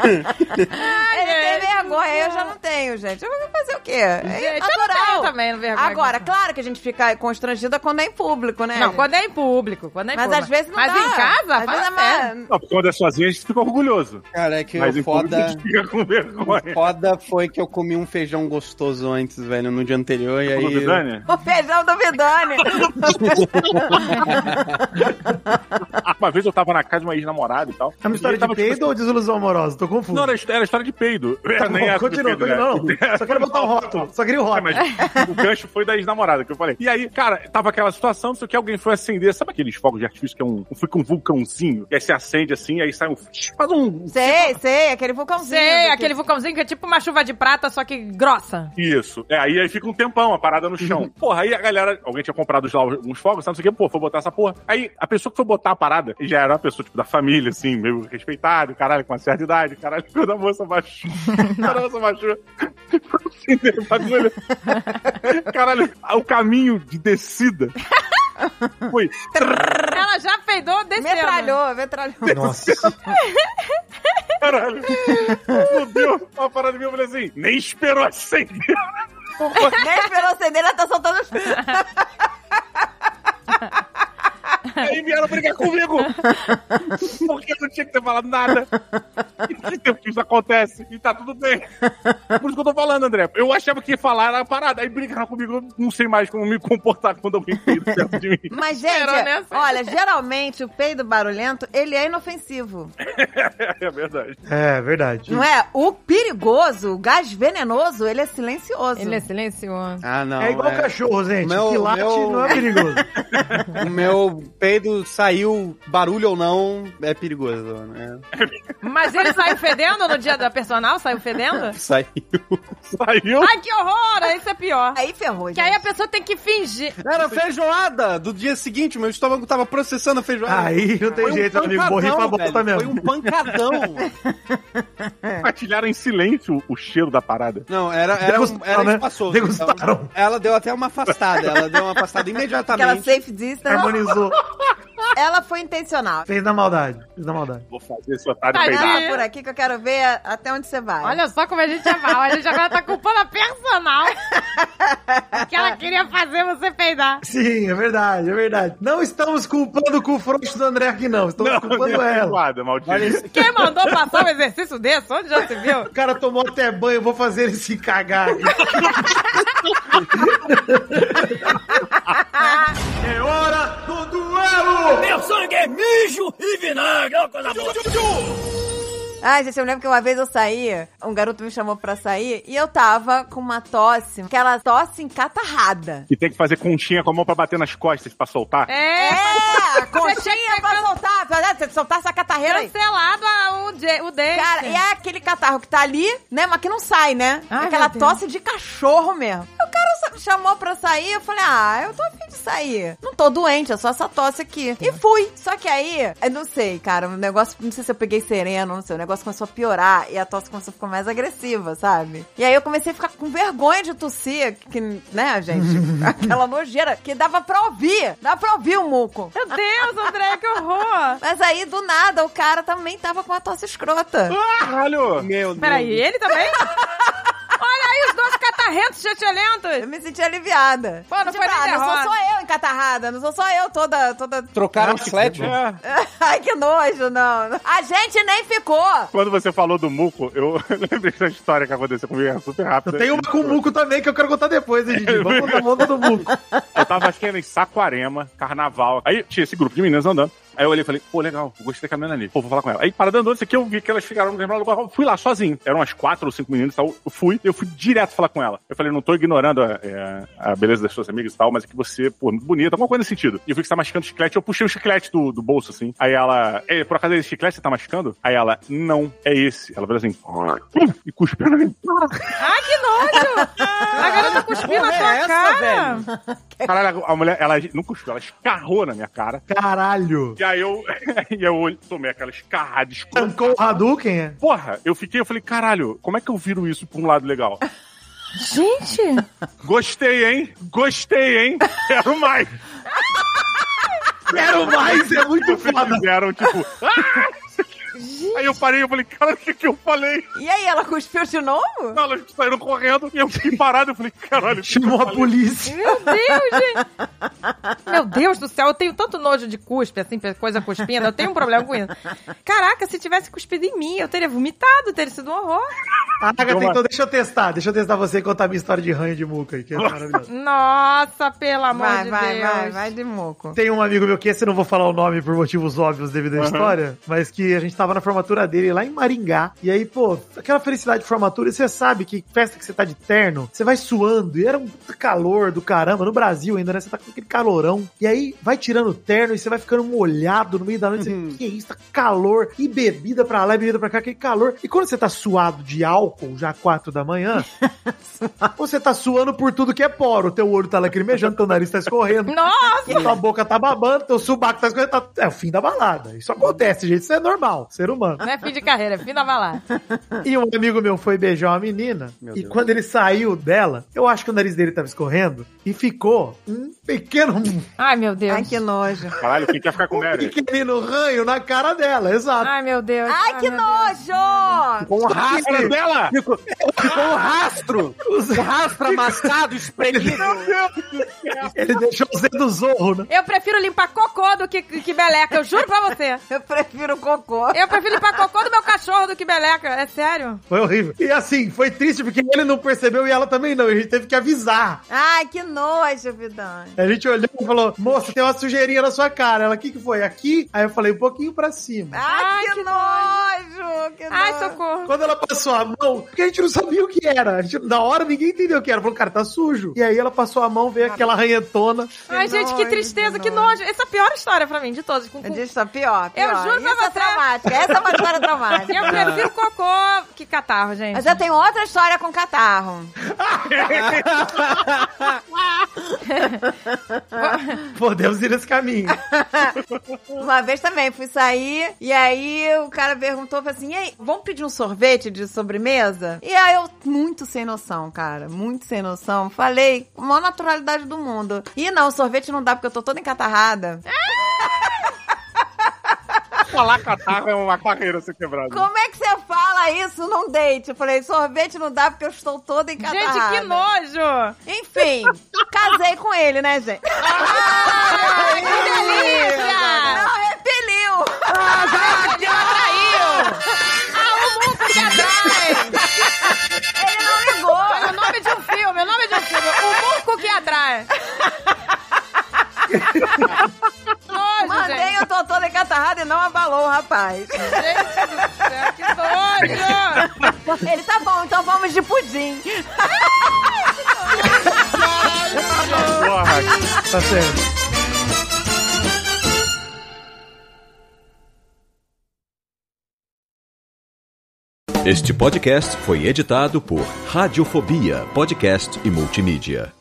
ele tem vergonha, eu já não tenho, gente. Eu vou fazer o quê? É Gente, eu não natural. tenho também, não vergonha. Agora, claro que a gente fica constrangida quando é em público, né? Não, quando é em público. Quando é em Mas público. às vezes não Mas dá. em casa, Às vezes é mais- Não, porque quando é sozinho a gente fica orgulhoso. Cara, é que Mas o público a foda. gente fica com vergonha. Foda foi que eu comi um feijão gostoso antes, velho, no dia anterior, e aí. Vidani? O feijão do Vidani. Uma vez eu tava na casa de uma ex-namorada e tal. É uma história e ele tava, de peido tipo, ou desilusão amorosa? Tô confuso. Não, era, era história de peido. Tá Nem bom, do continua, peido, né? continua. Não. Só quero botar um rótulo. Só queria o É, rótulo. mas o gancho foi da ex-namorada que eu falei. E aí, cara, tava aquela situação, não sei o que, alguém foi acender. Sabe aqueles fogos de artifício que é um. Foi com um vulcãozinho? E aí você acende assim, aí sai um. Faz um. Sei, sei, aquele vulcãozinho. Sei, aquele vulcãozinho que é tipo uma chuva de prata, só que grossa. Isso. É, aí, aí fica um tempão a parada no chão. Porra, aí a galera, alguém tinha comprado lá uns fogos, sabe, não sei o que, pô, foi botar essa porra. Aí a pessoa que foi botar a parada já era uma pessoa, tipo, da família, assim, meio respeitada, caralho, com uma certa idade, caralho, quando a moça baixou. Quando a moça baixou. Caralho, o caminho de descida foi. Ela já peidou descendo. Metralhou, metralhou. Nossa. Caralho. Fudeu. Uma parada minha, eu falei assim, nem esperou acender. Nem esperou acender, ela tá soltando os... Aí vieram brigar comigo. Porque eu não tinha que ter falado nada. Que tempo que isso acontece. E tá tudo bem. Por isso que eu tô falando, André. Eu achava que ia falar a parada. Aí brigaram comigo. Eu não sei mais como me comportar quando alguém peida perto de mim. Mas, gente, Esperou nessa. olha, geralmente o peido barulhento, ele é inofensivo. É verdade. É, verdade. Não é? O perigoso, o gás venenoso, ele é silencioso. Ele é silencioso. Ah, não. É igual cachorro, gente. Meu- que late meu- não é perigoso. O meu peido saiu, barulho ou não, é perigoso, né? Mas ele saiu fedendo no dia da personal? Saiu fedendo? Saiu. Saiu. Ai, que horror! Isso é pior. Aí ferrou, Que gente. aí a pessoa tem que fingir. Era feijoada do dia seguinte, meu estômago tava processando a feijoada. Aí não tem Foi um jeito, amigo. Morri pra bosta velho. mesmo. Foi um pancadão. Compartilharam em silêncio o cheiro da parada. Não, era, era, um, era né? espaçoso. Degustaram. Então, ela deu até uma afastada. Ela deu uma afastada Aquela imediatamente. safe distance. Harmonizou. Ela foi intencional. Fez na maldade. Fez na maldade. Vou fazer esse otário Tadinho. peidar. Passa por aqui que eu quero ver até onde você vai. Olha só como a gente é mal. A gente agora tá culpando a personal. que ela queria fazer você peidar. Sim, é verdade, é verdade. Não estamos culpando o cu frouxo do André aqui, não. Estamos culpando ela. Olha isso. Quem mandou passar um exercício desse? Onde já se viu? O cara tomou até banho, eu vou fazer ele se cagar Meu sangue é mijo e vinagre. Ó, coisa boa. Ai, gente, eu lembro que uma vez eu saí, um garoto me chamou pra sair e eu tava com uma tosse, aquela tosse encatarrada. E tem que fazer conchinha com a mão pra bater nas costas pra soltar. É, É, conchinha que pra can- soltar, pra você soltar essa catarreira aí. cancelado o, o dente. Cara, e é aquele catarro que tá ali, né, mas que não sai, né? Ai, Aquela meu Deus. tosse de cachorro mesmo. O cara chamou pra sair, eu falei, ah, eu tô afim de sair. Não tô doente, é só essa tosse aqui. E fui. Só que aí, eu não sei, cara, o negócio, não sei se eu peguei sereno, não sei, o negócio começou a piorar e a tosse começou a ficar mais agressiva, sabe? E aí eu comecei a ficar com vergonha de tossir, que, né, gente? Aquela nojeira que dava pra ouvir, dava pra ouvir o muco. Meu Deus, André, que horror. Mas aí, do nada, o cara também tava com uma tosse escrota. Caralho! Meu Deus. Peraí, ele também? Olha aí os dois catarrentos Eu chatelentos. me senti aliviada. Pô, não Tipo, foi nem ah, não sou só eu encatarrada, não sou só eu toda, toda... Trocaram o chiclete? É. Ai, que nojo, não. A gente nem ficou. Quando você falou do muco, eu lembrei da história que aconteceu comigo, é super rápida. Tem uma com o Muco também que eu quero contar depois, hein, Didi? Vamos onda do Muco. Eu tava, acho que era em Saquarema, carnaval. Aí tinha esse grupo de meninas andando. Aí eu olhei e falei, pô, legal, gostei da caminhona ali. Pô, vou falar com ela. Aí, parada andando, isso aqui, eu vi que elas ficaram no mesmo lugar. Eu Fui lá sozinho. Eram umas quatro ou cinco meninas e tal. Eu fui, eu fui direto falar com ela. Eu falei, não tô ignorando a, é, a beleza das suas amigas e tal, mas é que você, pô, muito bonita, alguma coisa nesse sentido. E eu vi que você tá mascando chiclete, eu puxei o chiclete do, do bolso, assim. Aí ela, "É, por acaso é esse chiclete que você tá mascando? Aí ela, não, é esse. Ela falou assim, e cuspiu na minha Ai, que nojo. A garota cuspiu na tua é essa, cara. velho? Caralho, a mulher, ela não cuspiu, ela escarrou na minha cara. Caralho. E aí eu, e eu tomei aquela escarrada escrota. Tancou o Hadouken, é? Porra, eu fiquei, eu falei, caralho, como é que eu viro isso pra um lado legal? Gente. Gostei, hein? Gostei, hein? Quero mais. Quero mais, é muito foda. fizeram, tipo... "Ah!" Aí eu parei, eu falei, cara, o que que eu falei? E aí, ela cuspiu de novo? Não, elas saíram correndo e eu fiquei parado, eu falei, caralho... Chamou a falei?" polícia. Meu Deus, gente. Meu Deus do céu, eu tenho tanto nojo de cuspe, assim, coisa cuspindo. Eu tenho um problema com isso. Caraca, se tivesse cuspido em mim, eu teria vomitado, teria sido um horror. Agatha, então deixa eu testar. Deixa eu testar você e contar a minha história de ranho de muca aí, que é maravilhoso. Nossa, pelo amor Vai, de vai, Deus. vai, vai de moco. Tem um amigo meu que esse eu não vou falar o nome por motivos óbvios devido à história, mas que a gente tava na formatura dele lá em Maringá. E aí, pô, aquela felicidade de formatura, e você sabe que festa que você tá de terno, você vai suando, e era um calor do caramba, no Brasil ainda, né? Você tá com aquele calorão. E aí vai tirando o terno e você vai ficando molhado no meio da noite. Você, que isso, tá calor, e bebida pra lá, e bebida pra cá, aquele calor. E quando você tá suado de álcool, já quatro da manhã, você tá suando por tudo que é poro. Teu olho tá lacrimejando, teu nariz tá escorrendo. Nossa! Tua boca tá babando, teu subaco tá escorrendo. tá- É o fim da balada. Isso acontece, gente. Isso é normal. Ser humano. Não é fim de carreira, é fim da balada. E um amigo meu foi beijar uma menina. Meu e Deus. quando ele saiu dela, eu acho que o nariz dele tava escorrendo. E ficou um pequeno. Ai, meu Deus. Ai, que nojo. Caralho, quem quer ficar com Um Mary? pequenino ranho na cara dela, exato. Ai, meu Deus. Ai, que meu Deus. nojo! Com um rastro. Dela! Ficou, ficou um rastro. Um rastro amassado, espremido. Ele deixou o Zé do zorro, né? Eu prefiro limpar cocô do que, que meleca, eu juro pra você. Eu prefiro cocô. Eu prefiro limpar cocô do meu cachorro do que meleca, é sério. Foi horrível. E assim, foi triste porque ele não percebeu e ela também não. E a gente teve que avisar. Ai, que nojo, Vidani. A gente olhou e falou: Moça, tem uma sujeirinha na sua cara. Ela, o que, que foi? Aqui? Aí eu falei: um pouquinho pra cima. Ai, Ai, que, que nojo! Que Ai, nojo. socorro. Quando ela passou a mão, porque a gente não sabia o que era. A gente, na hora ninguém entendeu o que era. Falou, cara, tá sujo. E aí ela passou a mão, veio aquela ranhetona. Ai, gente, que tristeza, que que nojo. Essa é a pior história pra mim, de todas. Com, com... Disso, pior, pior. Eu juro pra Isso é você. traumática. Essa é uma história traumática. Eu prefiro cocô que catarro, gente. Mas eu tenho outra história com catarro. Podemos ir nesse caminho. Uma vez também fui sair e aí o cara perguntou assim: e aí, vamos pedir um sorvete de sobremesa? E aí eu, muito sem noção, cara, muito sem noção, falei com a maior naturalidade do mundo. E não, sorvete não dá porque eu tô toda encatarrada. falar catarro é uma barreira ser quebrada. Como é que você fala isso num date? Eu falei, sorvete não dá porque eu estou toda encatarrada. Gente, que nojo! Enfim, casei com ele, né, gente? Ai, que delícia! Não repeliu! Ah, o mundo que atrai! Ele não ligou! Olha o nome de um filme, o nome de um filme. O Murco que atrai. Eu tô toda encatarrada e não abalou o rapaz. Gente do céu, que nojo! Ele tá bom, então vamos de pudim. Porra, Tá certo. Este podcast foi editado por Radiofobia, podcast e multimídia.